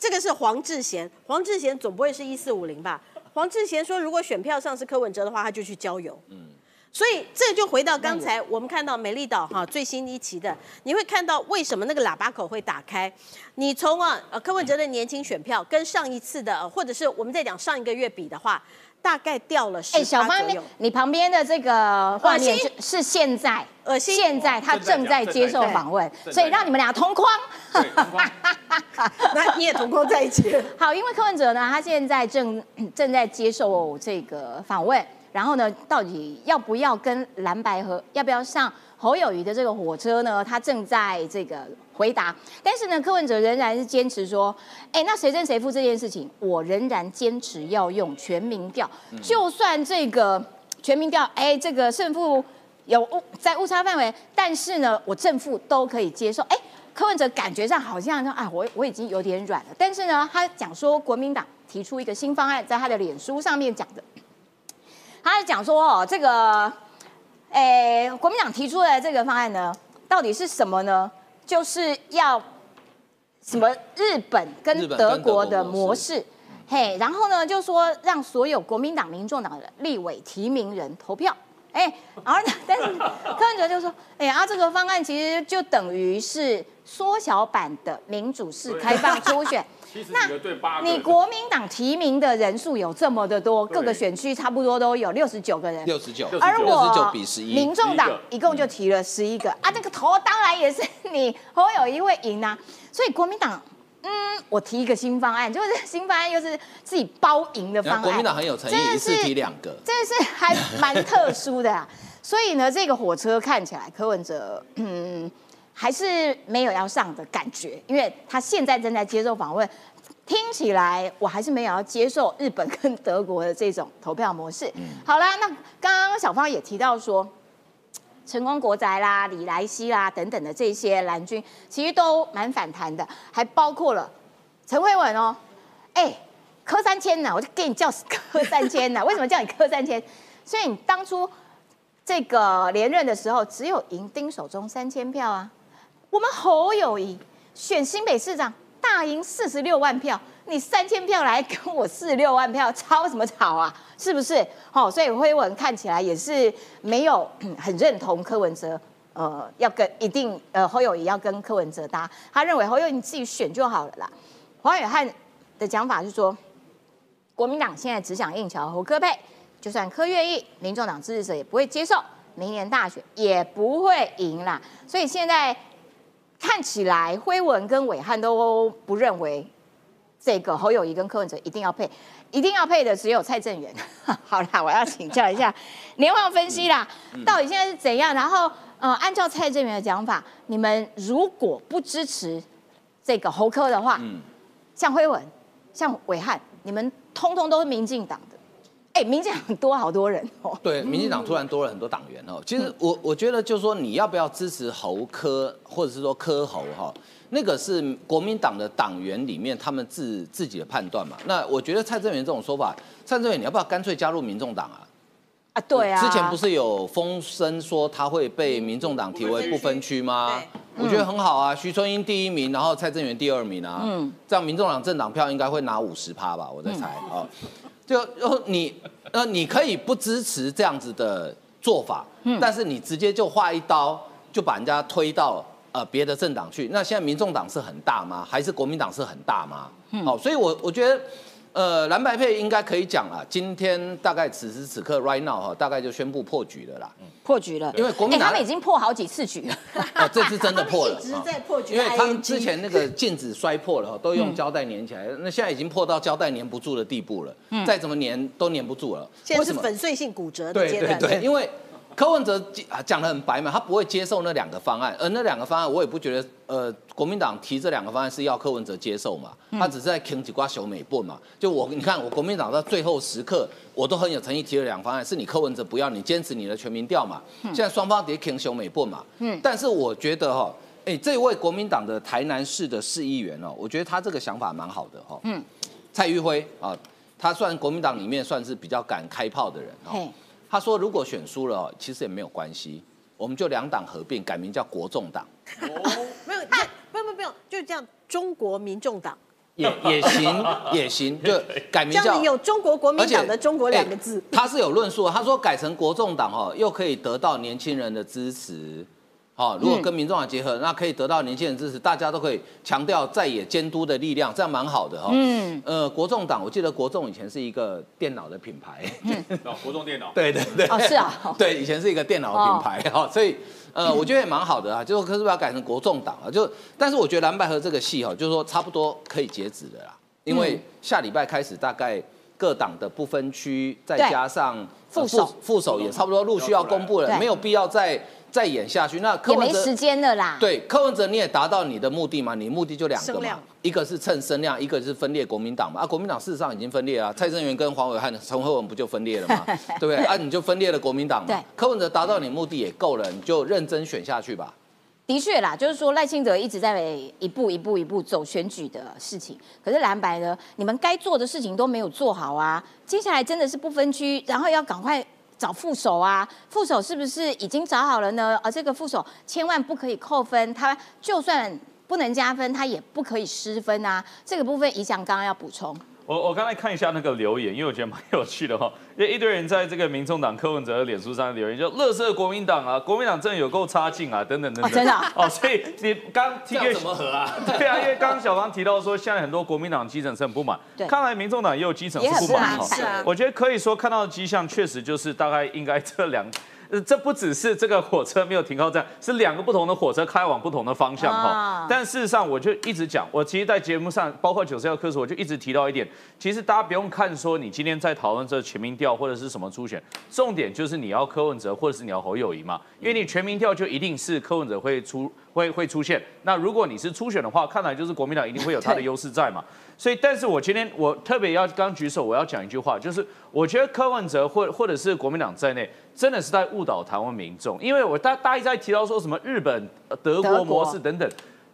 这个是黄志贤，黄志贤总不会是一四五零吧？黄志贤说，如果选票上是柯文哲的话，他就去郊游。嗯，所以这就回到刚才我们看到美丽岛哈最新一期的，你会看到为什么那个喇叭口会打开。你从啊呃柯文哲的年轻选票跟上一次的，呃或者是我们在讲上一个月比的话，大概掉了十哎，小芳左右，。你旁边的这个画面是现在，恶心现在他正在接受访问，所以让你们俩同框。对，同框 那你也同框在一起。好，因为柯文哲呢，他现在正 正在接受这个访问，然后呢，到底要不要跟蓝白和，要不要上侯友谊的这个火车呢？他正在这个回答，但是呢，柯文哲仍然是坚持说，哎，那谁胜谁负这件事情，我仍然坚持要用全民调，就算这个全民调，哎，这个胜负有误在误差范围，但是呢，我正负都可以接受，哎。柯文哲感觉上好像说啊，我我已经有点软了，但是呢，他讲说国民党提出一个新方案，在他的脸书上面讲的，他是讲说哦，这个，诶，国民党提出的这个方案呢，到底是什么呢？就是要什么日本跟德国的模模式，嘿，然后呢，就说让所有国民党、民众党的立委提名人投票。哎，然后呢？但是柯文哲就说：“哎呀，啊，这个方案其实就等于是缩小版的民主式开放初选。七十几个对八个，你国民党提名的人数有这么的多，各个选区差不多都有六十九个人，六十九，而我六十九比十一，民众党一共就提了十一个啊，这个头当然也是你侯友谊会赢啊，所以国民党。嗯，我提一个新方案，就是新方案又是自己包赢的方案。国民党很有诚意，一次是提两个。真的是还蛮特殊的啊。所以呢，这个火车看起来柯文哲，嗯，还是没有要上的感觉，因为他现在正在接受访问。听起来我还是没有要接受日本跟德国的这种投票模式。好啦，那刚刚小芳也提到说，成功国宅啦、李莱西啦等等的这些蓝军，其实都蛮反弹的，还包括了陈慧文哦，哎，柯三千呢，我就给你叫柯三千呢，为什么叫你柯三千？所以你当初这个连任的时候，只有赢丁守中三千票啊。我们侯友谊选新北市长大赢四十六万票，你三千票来跟我四十六万票，吵什么吵啊？是不是？好、所以辉文看起来也是没有很认同柯文哲，呃，要跟一定呃侯友谊要跟柯文哲搭，他认为侯友谊你自己选就好了啦。黄远汉的讲法是说，国民党现在只想硬桥侯科配，就算柯愿意，民众党支持者也不会接受，明年大选也不会赢啦。所以现在看起来，辉文跟伟汉都不认为这个侯友谊跟柯文哲一定要配，一定要配的只有蔡正元。好啦，我要请教一下 连环分析啦，到底现在是怎样？然后呃，按照蔡正元的讲法，你们如果不支持这个侯科的话，嗯像辉文、像伟汉，你们通通都是民进党的。哎，民进党多好多人哦。对，民进党突然多了很多党员哦。其实我我觉得就是说，你要不要支持侯科，或者是说科侯哈，那个是国民党的党员里面他们自自己的判断嘛。那我觉得蔡正元这种说法，蔡正元你要不要干脆加入民众党啊？啊，对啊。之前不是有风声说他会被民众党提为不分区吗？我觉得很好啊，徐春英第一名，然后蔡正元第二名啊，嗯这样民众党政党票应该会拿五十趴吧，我在猜哦。就呃你呃你可以不支持这样子的做法，嗯但是你直接就划一刀，就把人家推到呃别的政党去。那现在民众党是很大吗？还是国民党是很大吗？好、所以我我觉得。呃，蓝白配应该可以讲了。今天大概此时此刻，right now 哈，大概就宣布破局了啦。破局了，因为国民党哎他们已经破好几次局了。哦，这次真的破了一直啊在破局因为他们之前那个镜子摔破了，都用胶带粘起来，那现在已经破到胶带粘不住的地步了，再怎么粘都粘不住了。现在？是粉碎性骨折的阶段。对对，因为柯文哲讲的很白嘛，他不会接受那两个方案，而那两个方案我也不觉得，呃，国民党提这两个方案是要柯文哲接受嘛，他只是在啃几瓜小美棍嘛。就我你看，我国民党到最后时刻，我都很有诚意提了两个方案，是你柯文哲不要，你坚持你的全民调嘛。现在双方得啃小美棍嘛。嗯，但是我觉得哈、哎，这位国民党的台南市的市议员哦，我觉得他这个想法蛮好的哈、嗯，蔡玉辉啊，他算国民党里面算是比较敢开炮的人哦。嘿，他说如果选输了哦，其实也没有关系，我们就两党合并，改名叫国众党，没有，这不不不用，就这样。中国民众党也也行也行，就改名叫有中国国民党的“中国”两个哎字，他是有论述，他说改成国众党哦，又可以得到年轻人的支持。好、如果跟民众党结合，那可以得到年轻人支持，大家都可以强调在野监督的力量，这样蛮好的哈、嗯，呃，国众党，我记得国众以前是一个电脑的品牌，哦，国众电脑，对对对，哦是啊 对，以前是一个电脑品牌哈、所以呃，我觉得也蛮好的啊，就是可是把它改成国众党啊，就但是我觉得蓝白河这个戏哈、就是说差不多可以截止的啦，因为嗯。下礼拜开始大概各党的不分区，再加上呃副手。副手也差不多陆续要公布了，对。没有必要再再演下去。那柯文哲也没时间了啦。，对柯文哲你也达到你的目的嘛？你目的就两个嘛，一个是蹭声量，一个是分裂国民党嘛。啊，国民党事实上已经分裂了，蔡正元跟黄伟汉、陈慧文不就分裂了吗？对不对？啊，你就分裂了国民党对嘛。柯文哲达到你目的也够了，你就认真选下去吧。的确啦，就是说赖清德一直在一步一步一步走选举的事情，可是蓝白呢，你们该做的事情都没有做好啊。接下来真的是不分区，然后要赶快找副手啊，副手是不是已经找好了呢？而这个副手千万不可以扣分，他就算不能加分，他也不可以失分啊。这个部分宜翔刚刚要补充。我我刚才看一下那个留言，因为我觉得蛮有趣的哈，因为一堆人在这个民众党柯文哲的脸书上留言，就乐色国民党啊，国民党真的有够差劲啊，等等等等。哦真的啊哦，所以你刚 K 样怎么合啊？对啊，因为刚刚小芳提到说，现在很多国民党基层是很不满，看来民众党也有基层是不满哈。不满是啊我觉得可以说看到的迹象，确实就是大概应该这两。呃，这不只是这个火车没有停靠站，是两个不同的火车开往不同的方向哈。啊但事实上，我就一直讲，我其实，在节目上，包括九十六课时，我就一直提到一点，其实大家不用看说你今天在讨论这全民调或者是什么初选，重点就是你要柯文哲或者是你要侯友谊嘛，因为你全民调就一定是柯文哲会出会会出现。那如果你是初选的话，看来就是国民党一定会有他的对优势在嘛。所以，但是我今天我特别要刚举手，我要讲一句话，就是我觉得柯文哲或或者是国民党在内，真的是在误导台湾民众，因为我大大家一直在提到说什么日本、呃德国德国模式等等，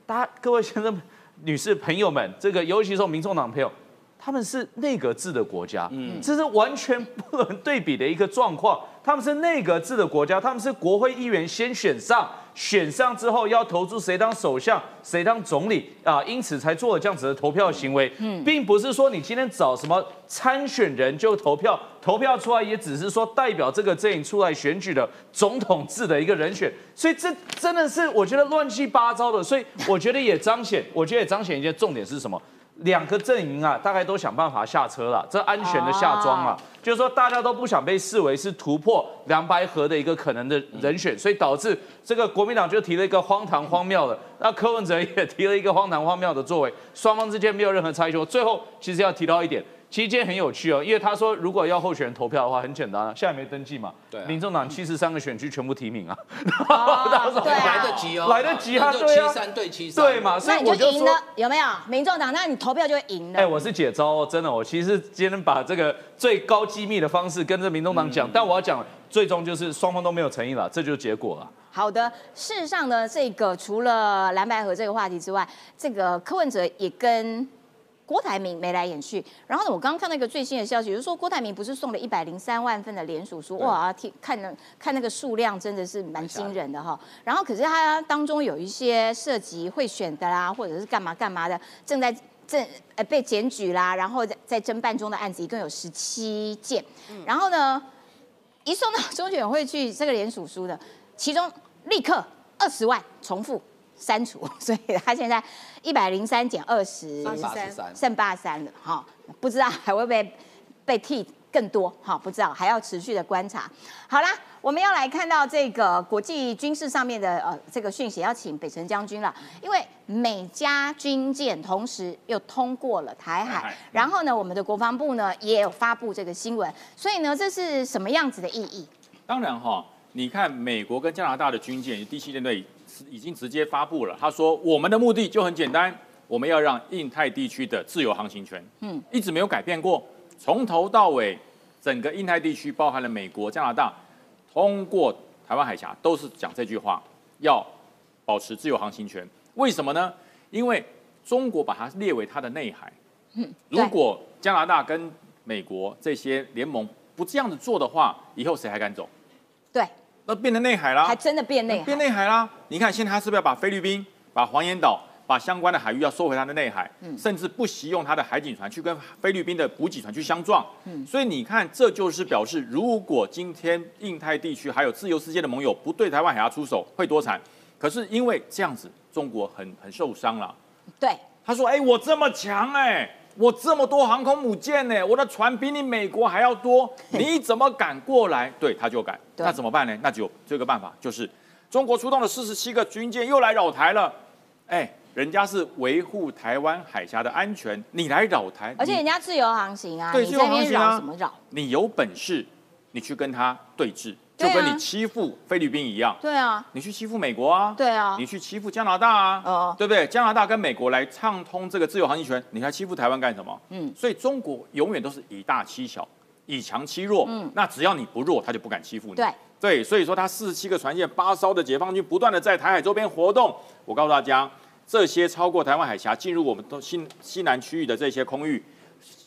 大家各位先生、女士、朋友们，这个尤其是民众党朋友，他们是内阁制的国家，嗯，这是完全不能对比的一个状况。他们是内阁制的国家，他们是国会议员先选上，选上之后要投出谁当首相、谁当总理啊，因此才做了这样子的投票行为，嗯，并不是说你今天找什么参选人就投票，投票出来也只是说代表这个阵营出来选举的总统制的一个人选，所以这真的是我觉得乱七八糟的，所以我觉得也彰显，我觉得也彰显一件重点是什么？两个阵营啊，大概都想办法下车了，这安全的下庄啊，就是说大家都不想被视为是突破梁白河的一个可能的人选，所以导致这个国民党就提了一个荒唐荒谬的，那柯文哲也提了一个荒唐荒谬的作为，双方之间没有任何差异。最后其实要提到一点。其实今天很有趣哦，因为他说如果要候选人投票的话，很简单啊，现在没登记嘛，对啊。民众党七十三个选区全部提名啊，哦对啊。来得及哦，来得及啊就对啊。七三对七三，对嘛，所那以我就说你就赢了，有没有？民众党，那你投票就会赢了。哎、我是解招哦，真的，我其实今天把这个最高机密的方式跟这民众党讲，但我要讲，最终就是双方都没有诚意了，这就是结果了。好的，事实上呢，这个除了蓝白河这个话题之外，这个柯文哲也跟郭台铭眉来眼去。然后呢，我刚刚看到一个最新的消息，就是说郭台铭不是送了一百零三万份的联署书，对哇，听看了看那个数量真的是蛮惊人的哈。然后可是他当中有一些涉及贿选的啦，或者是干嘛干嘛的，正在。正呃被检举啦，然后在在侦办中的案子一共有十七件，然后呢，一送到中选会去这个联署书的，其中立刻二十万重复删除，所以他现在一百零三减二十，八十三，剩八十三了哈，不知道还会不会被替更多哈，不知道还要持续的观察。好啦，我们要来看到这个国际军事上面的呃这个讯息，要请北辰将军了，因为美加军舰同时又通过了台海台海，然后呢，我们的国防部呢也有发布这个新闻，所以呢，这是什么样子的意义？当然哈，你看美国跟加拿大的军舰第七舰队已经直接发布了，他说我们的目的就很简单，我们要让印太地区的自由航行权，嗯嗯，一直没有改变过，从头到尾，整个印太地区包含了美国、加拿大，通过台湾海峡都是讲这句话，要保持自由航行权。为什么呢？因为中国把它列为它的内海，嗯如果加拿大跟美国这些联盟不这样子做的话，以后谁还敢走？对，那变成内海啦还，真的变内海变内海啦。你看现在他是不是要把菲律宾、把黄岩岛把相关的海域要收回它的内海，甚至不惜用它的海警船去跟菲律宾的补给船去相撞。嗯所以你看，这就是表示，如果今天印太地区还有自由世界的盟友不对台湾海峡出手，会多惨。可是因为这样子，中国很很受伤了。对，他说：“哎，我这么强哎，我这么多航空母舰呢，我的船比你美国还要多，你怎么敢过来？”对，他就敢。那怎么办呢？那就这个办法，就是中国出动了四十七个军舰又来扰台了。哎，人家是维护台湾海峡的安全，你来扰台，而且人家自由航行啊，对自由航行啊扰什么扰？你有本事，你去跟他对峙，就跟你欺负菲律宾一样。对啊，你去欺负美国啊？对啊你去欺负加拿大啊？哦对不对？加拿大跟美国来畅通这个自由航行权，你还欺负台湾干什么？嗯嗯，所以中国永远都是以大欺小，以强欺弱。嗯，那只要你不弱，他就不敢欺负你。对对，所以说他四十七个船舰，八艘的解放军不断的在台海周边活动。我告诉大家，这些超过台湾海峡进入我们东西西南区域的这些空域，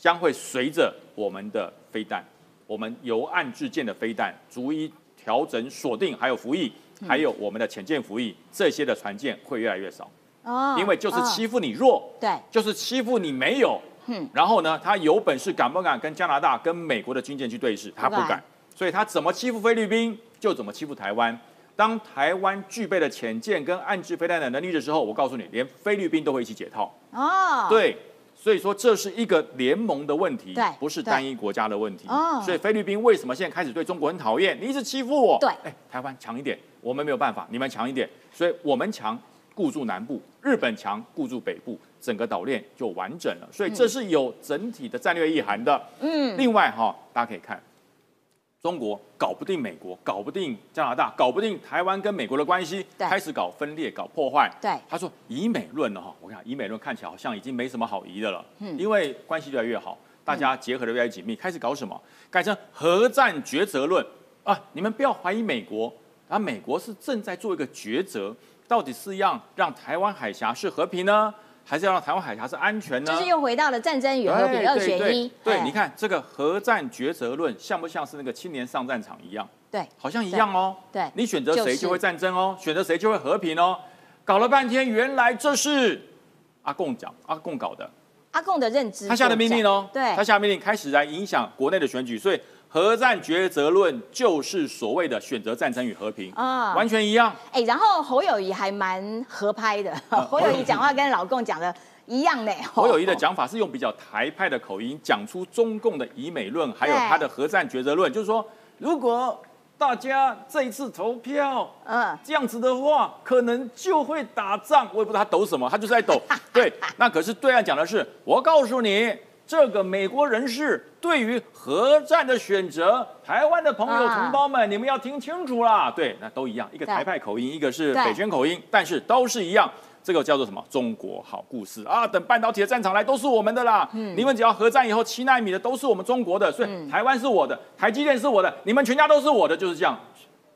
将会随着我们的飞弹，我们由岸至舰的飞弹，逐一调整锁定，还有服役，还有我们的潜舰服役，这些的船舰会越来越少，哦因为就是嗯欺负你弱，对，就是欺负你没有。嗯然后呢，他有本事敢不敢跟加拿大、跟美国的军舰去对视？他不不敢敢，所以他怎么欺负菲律宾，就怎么欺负台湾。当台湾具备了潜舰跟岸置飞弹的能力的时候，我告诉你，连菲律宾都会一起解套。哦，对，所以说这是一个联盟的问题对，不是单一国家的问题哦。所以菲律宾为什么现在开始对中国很讨厌？你一直欺负我。对哎，台湾强一点，我们没有办法，你们强一点，所以我们强固住南部，日本强固住北部，整个岛链就完整了。所以这是有整体的战略意涵的。嗯，另外哈，大家可以看，中国搞不定美国，搞不定加拿大，搞不定台湾跟美国的关系，对。开始搞分裂、搞破坏。对。他说以美论呢哈，我看以美论看起来好像已经没什么好疑的了，嗯，因为关系越来越好，大家结合的越来越紧密，开始搞什么？改成核战抉择论。啊！你们不要怀疑美国，啊，美国是正在做一个抉择，到底是要让台湾海峡是和平呢，还是要让台湾海峡是安全呢？就是又回到了战争与和平二选一。对，哎你看这个核战抉择论像不像是那个青年上战场一样？对好像一样哦。对对你选择就是谁就会战争哦，选择谁就会和平哦。搞了半天，原来这是阿贡讲，阿贡搞的，阿贡的认知，他下的命令哦。对他下命令开始来影响国内的选举，所以核战抉择论就是所谓的选择战争与和平，啊完全一样。哎，然后侯友谊还蛮合拍的，侯友谊讲话跟老共讲的一样呢。侯友谊的讲法是用比较台派的口音讲出中共的以美论，还有他的核战抉择论，就是说，如果大家这一次投票，嗯，这样子的话，可能就会打仗。我也不知道他抖什么，他就是在抖。对，那可是对岸讲的是，我告诉你，这个美国人士对于核战的选择，台湾的朋友、啊同胞们，你们要听清楚啦。对，那都一样，一个台派口音，一个是北宣口音，但是都是一样。这个叫做什么？中国好故事啊！等半导体的战场来，都是我们的啦。嗯你们只要核战以后，七纳米的都是我们中国的，所以台湾是我的，台积电是我的，你们全家都是我的，就是这样。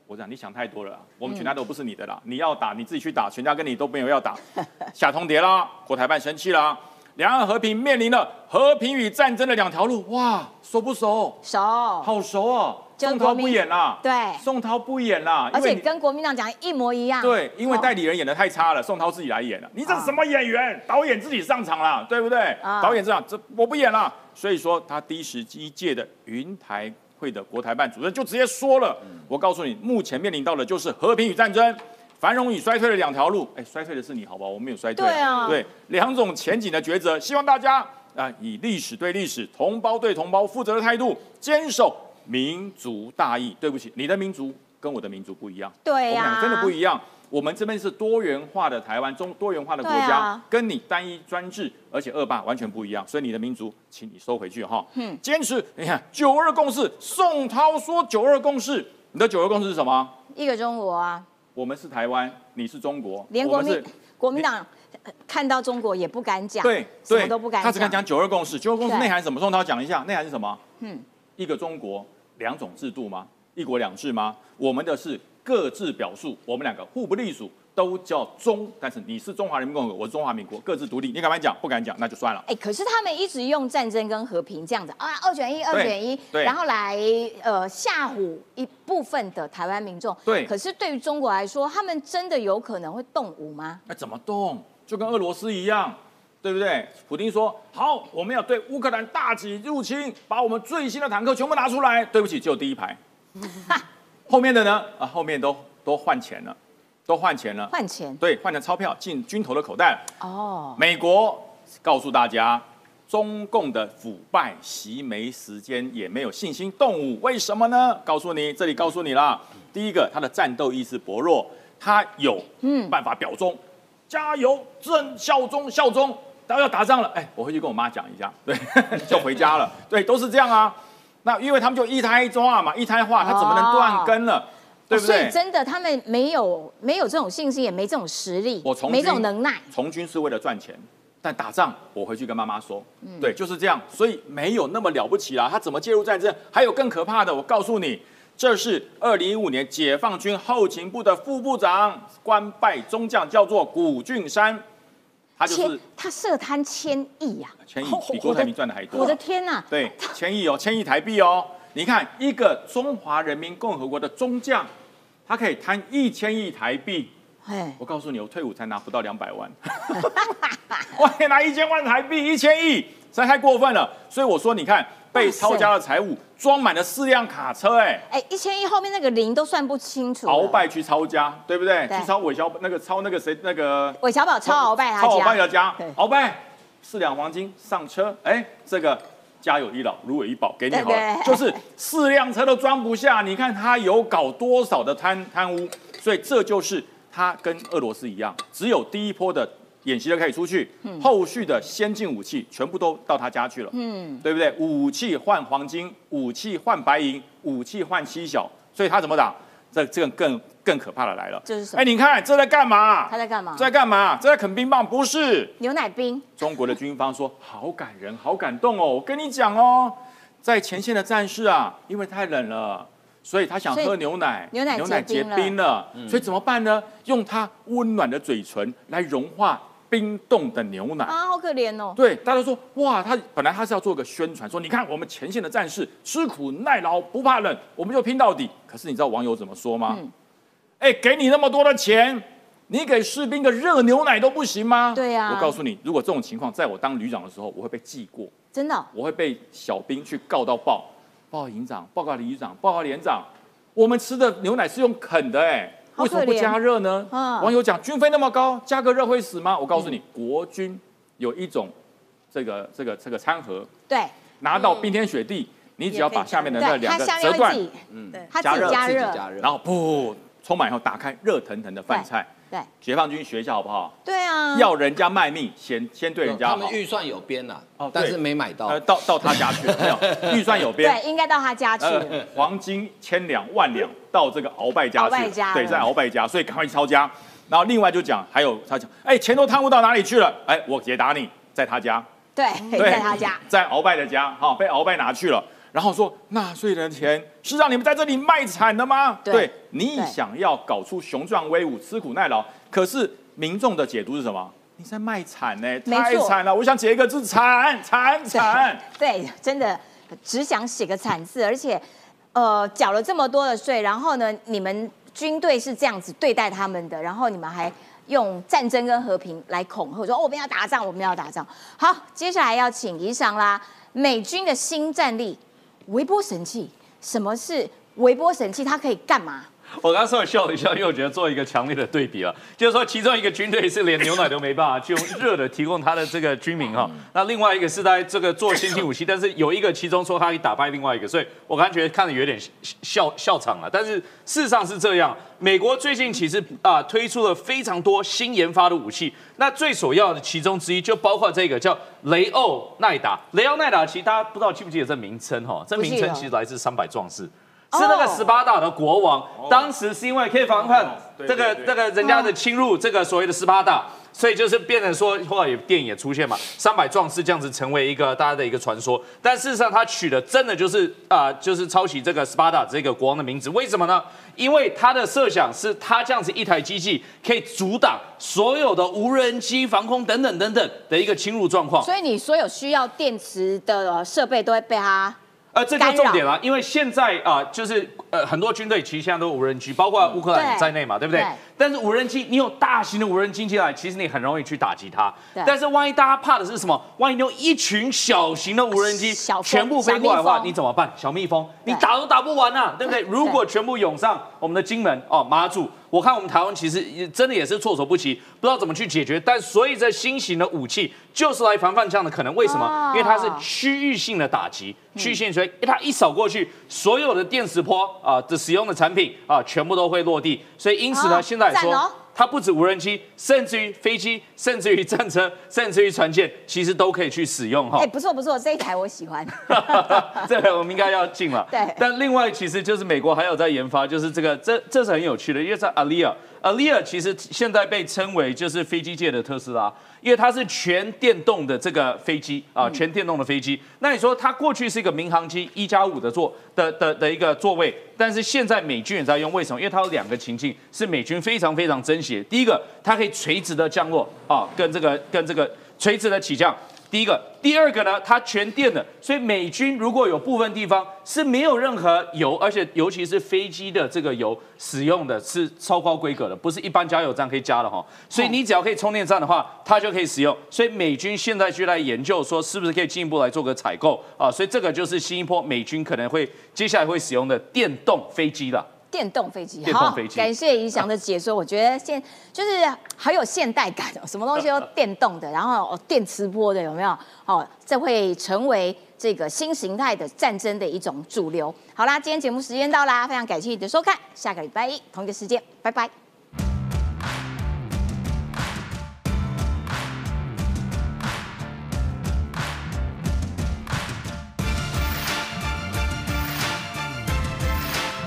我讲你想太多了，我们全家都不是你的啦，你要打你自己去打，全家跟你都没有要打，下通牒啦，国台办生气啦，两岸和平面临了和平与战争的两条路，哇，熟不熟？熟，好熟哦，就宋涛不演啦，对宋涛不演啦，而且跟国民党讲一模一样。对，因为哦代理人演的太差了，宋涛自己来演了。你这是什么演员？导演自己上场了，对不对？啊导演这样，这我不演了。所以说，他第十一届的云台会的国台办主任就直接说了：“我告诉你，目前面临到的就是和平与战争。”繁荣与衰退的两条路，哎，衰退的是你，好不好？我们没有衰退。对啊对，两种前景的抉择，希望大家啊、以历史对历史、同胞对同胞负责的态度，坚守民族大义。对不起，你的民族跟我的民族不一样。对呀我们俩真的不一样。我们这边是多元化的台湾，中多元化的国家，啊跟你单一专制而且恶霸完全不一样。所以你的民族，请你收回去哈。嗯，坚持。你看九二共识，宋涛说九二共识，你的九二共识是什么？一个中国啊，我们是台湾，你是中国，连国民国民党呃看到中国也不敢讲，对什么，都不敢他只敢讲九二共识。九二共识对内涵是什么？宋涛讲一下，内涵是什么？嗯，一个中国，两种制度吗？一国两制吗？我们的是各自表述，我们两个互不隶属，都叫中，但是你是中华人民共和国，我是中华民国，各自独立。你敢不敢讲？不敢讲，那就算了。哎，可是他们一直用战争跟和平这样子啊，二选一，二选一，对然后来呃吓唬一部分的台湾民众。对可是对于中国来说，他们真的有可能会动武吗？那怎么动？就跟俄罗斯一样，对不对？普京说好，我们要对乌克兰大举入侵，把我们最新的坦克全部拿出来。对不起，只有第一排，后面的呢？啊，后面都都换钱了，都换钱了，换钱对，换成钞票进军头的口袋了。哦，美国告诉大家，中共的腐败习没时间，也没有信心动武，为什么呢？告诉你，这里告诉你啦。第一个，他的战斗意识薄弱，他有嗯办法表忠，加油，正效忠效忠。大家要打仗了，哎，我回去跟我妈讲一下，对，就回家了，对，都是这样啊。那因为他们就一胎抓嘛，一胎化，他怎么能断根了？对不对哦所以？真的他们没有没有这种信心，也没这种实力，我从没这种能耐。从军是为了赚钱，但打仗我回去跟妈妈说，嗯对，就是这样，所以没有那么了不起啦。他怎么介入战争？还有更可怕的，我告诉你，这是二零一五年解放军后勤部的副部长，官拜中将，叫做古俊山，他就是他涉贪千亿呀、千亿哦比郭台铭赚的还多。我的天呐、对，千亿哦，千亿台币哦。你看，一个中华人民共和国的中将，他可以贪一千亿台币。哎，我告诉你，我退伍才拿不到两百万，我可以拿一千万台币，一千亿，实在太过分了。所以我说，你看被抄家的财物装满了四辆卡车、哎，哎，一千亿后面那个零都算不清楚。鳌拜去抄家，对不对？对去抄韦小那个抄那个谁那个韦小宝抄鳌拜他抄鳌拜家，的家对，鳌拜四两黄金上车，哎，这个家有一老，如有一宝，给你好了，就是四辆车都装不下。你看他有搞多少的贪贪污，所以这就是他跟俄罗斯一样，只有第一波的演习的可以出去，后续的先进武器全部都到他家去了，嗯，对不对？武器换黄金，武器换白银，武器换七小，所以他怎么打？这这个更更可怕的来了。这是什么哎，你看这在干嘛？他在干嘛这？在干嘛？这在啃冰棒？不是。牛奶冰，中国的军方说好感人，好感动哦！我跟你讲哦，在前线的战士啊，因为太冷了，所以他想喝牛奶，牛奶结结冰了冰了，所以怎么办呢？用他温暖的嘴唇来融化冰冻的牛奶。啊，好可怜哦。对，大家都说哇，他本来他是要做个宣传，说你看我们前线的战士吃苦耐劳，不怕冷，我们就拼到底。可是你知道网友怎么说吗？给你那么多的钱，你给士兵个热牛奶都不行吗？对呀我告诉你，如果这种情况在我当旅长的时候，我会被记过，真的哦、我会被小兵去告到报，报告营长，报告旅长，报告连长，我们吃的牛奶是用啃的、哎。好为什么不加热呢？嗯。网友讲军费那么高，加个热会死吗？我告诉你，国军有一种这个这个这个餐盒，对。拿到冰天雪地，你只要把下面的那，两个折断会自，己，对，他加热自己加热，自己加热，然后噗充满以后打开热腾腾的饭菜。对解放军学一下好不好？对啊，要人家卖命，先先对人家好他们。预算有编呐哦，但是没买到呃，。到到他家去了，没有预算有编。对，应该到他家去黄金千两万两到这个鳌拜家去拜家了对，在鳌拜家，所以赶快去抄家。然后另外就讲，还有他讲，哎，钱都贪污到哪里去了？哎，我解答你，在他家，对，对在他家。，在鳌拜的家，哈、被鳌拜拿去了。然后说纳税人的钱是让你们在这里卖惨的吗？对你想要搞出雄壮威武、吃苦耐劳，可是民众的解读是什么？你在卖惨呢、太惨了！我想写一个字：惨惨惨。对，真的只想写个惨字，而且呃缴了这么多的税，然后呢，你们军队是这样子对待他们的，然后你们还用战争跟和平来恐吓，说、哦、我们要打仗，我们要打仗。好，接下来要请宜上啦，美军的新战力微波神器，什么是微波神器？它可以干嘛？我刚刚稍微笑了一下，因为我觉得做一个强烈的对比啊，就是说其中一个军队是连牛奶都没办法，就用热的提供他的这个军民哈，那另外一个是在这个做先进武器，但是有一个其中说他可以打败另外一个，所以我刚才觉得看的有点笑笑场了。但是事实上是这样，美国最近其实啊推出了非常多新研发的武器，那最首要的其中之一就包括这个叫雷欧奈达，雷欧奈达其实大家不知道记不记得这名称哈，这名称其实来自三百壮士。是那个斯巴达的国王，当时是因为可以防范这个这个人家的侵入，这个所谓的斯巴达，所以就是变成说，后来有电影也出现嘛，三百壮士这样子成为一个大家的一个传说。但事实上，他取的真的就是啊、就是抄袭这个斯巴达这个国王的名字。为什么呢？因为他的设想是他这样子一台机器可以阻挡所有的无人机、防空等等等等的一个侵入状况。所以你所有需要电池的呃设备都会被它呃，这就重点了，因为现在啊、就是呃，很多军队其实现在都有无人机，包括乌克兰对在内嘛，对不对对？但是无人机，你有大型的无人机进来，其实你很容易去打击它。但是万一大家怕的是什么？万一你用一群小型的无人机全部飞过来的话，你怎么办？小蜜蜂，你打都打不完呐、对不对？如果全部涌上我们的金门哦马祖，我看我们台湾其实也真的也是措手不及，不知道怎么去解决。但所以这新型的武器就是来防范这样的可能，为什么？哦因为它是区域性的打击，区域性，所以它一扫过去，所有的电磁波啊的使用的产品啊全部都会落地。所以因此呢，哦现在来说。它不止无人机，甚至于飞机，甚至于战车，甚至于船舰，其实都可以去使用哈。哎，不错不错，这一台我喜欢。这台我们应该要进了。对但另外其实就是美国还有在研发，就是这个这这是很有趣的，因为在 Alia。Alia 其实现在被称为就是飞机界的特斯拉，因为它是全电动的这个飞机啊，全电动的飞机。那你说它过去是一个民航机一加五的座的的的一个座位，但是现在美军也在用，为什么？因为它有两个情境是美军非常非常珍惜的。第一个，它可以垂直的降落啊，跟这个跟这个垂直的起降。第一个，第二个呢，它全电的，所以美军如果有部分地方是没有任何油，而且尤其是飞机的这个油使用的是超高规格的，不是一般加油站可以加的哈。所以你只要可以充电站的话，它就可以使用。所以美军现在就在研究说，是不是可以进一步来做个采购啊？所以这个就是新一波美军可能会接下来会使用的电动飞机了。电动飞机，电动飞机好，感谢怡翔的解说。我觉得现就是好有现代感哦，什么东西都电动的，然后哦电磁波的有没有？哦，这会成为这个新形态的战争的一种主流。好啦，今天节目时间到啦，非常感谢你的收看，下个礼拜一同一个时间，拜拜。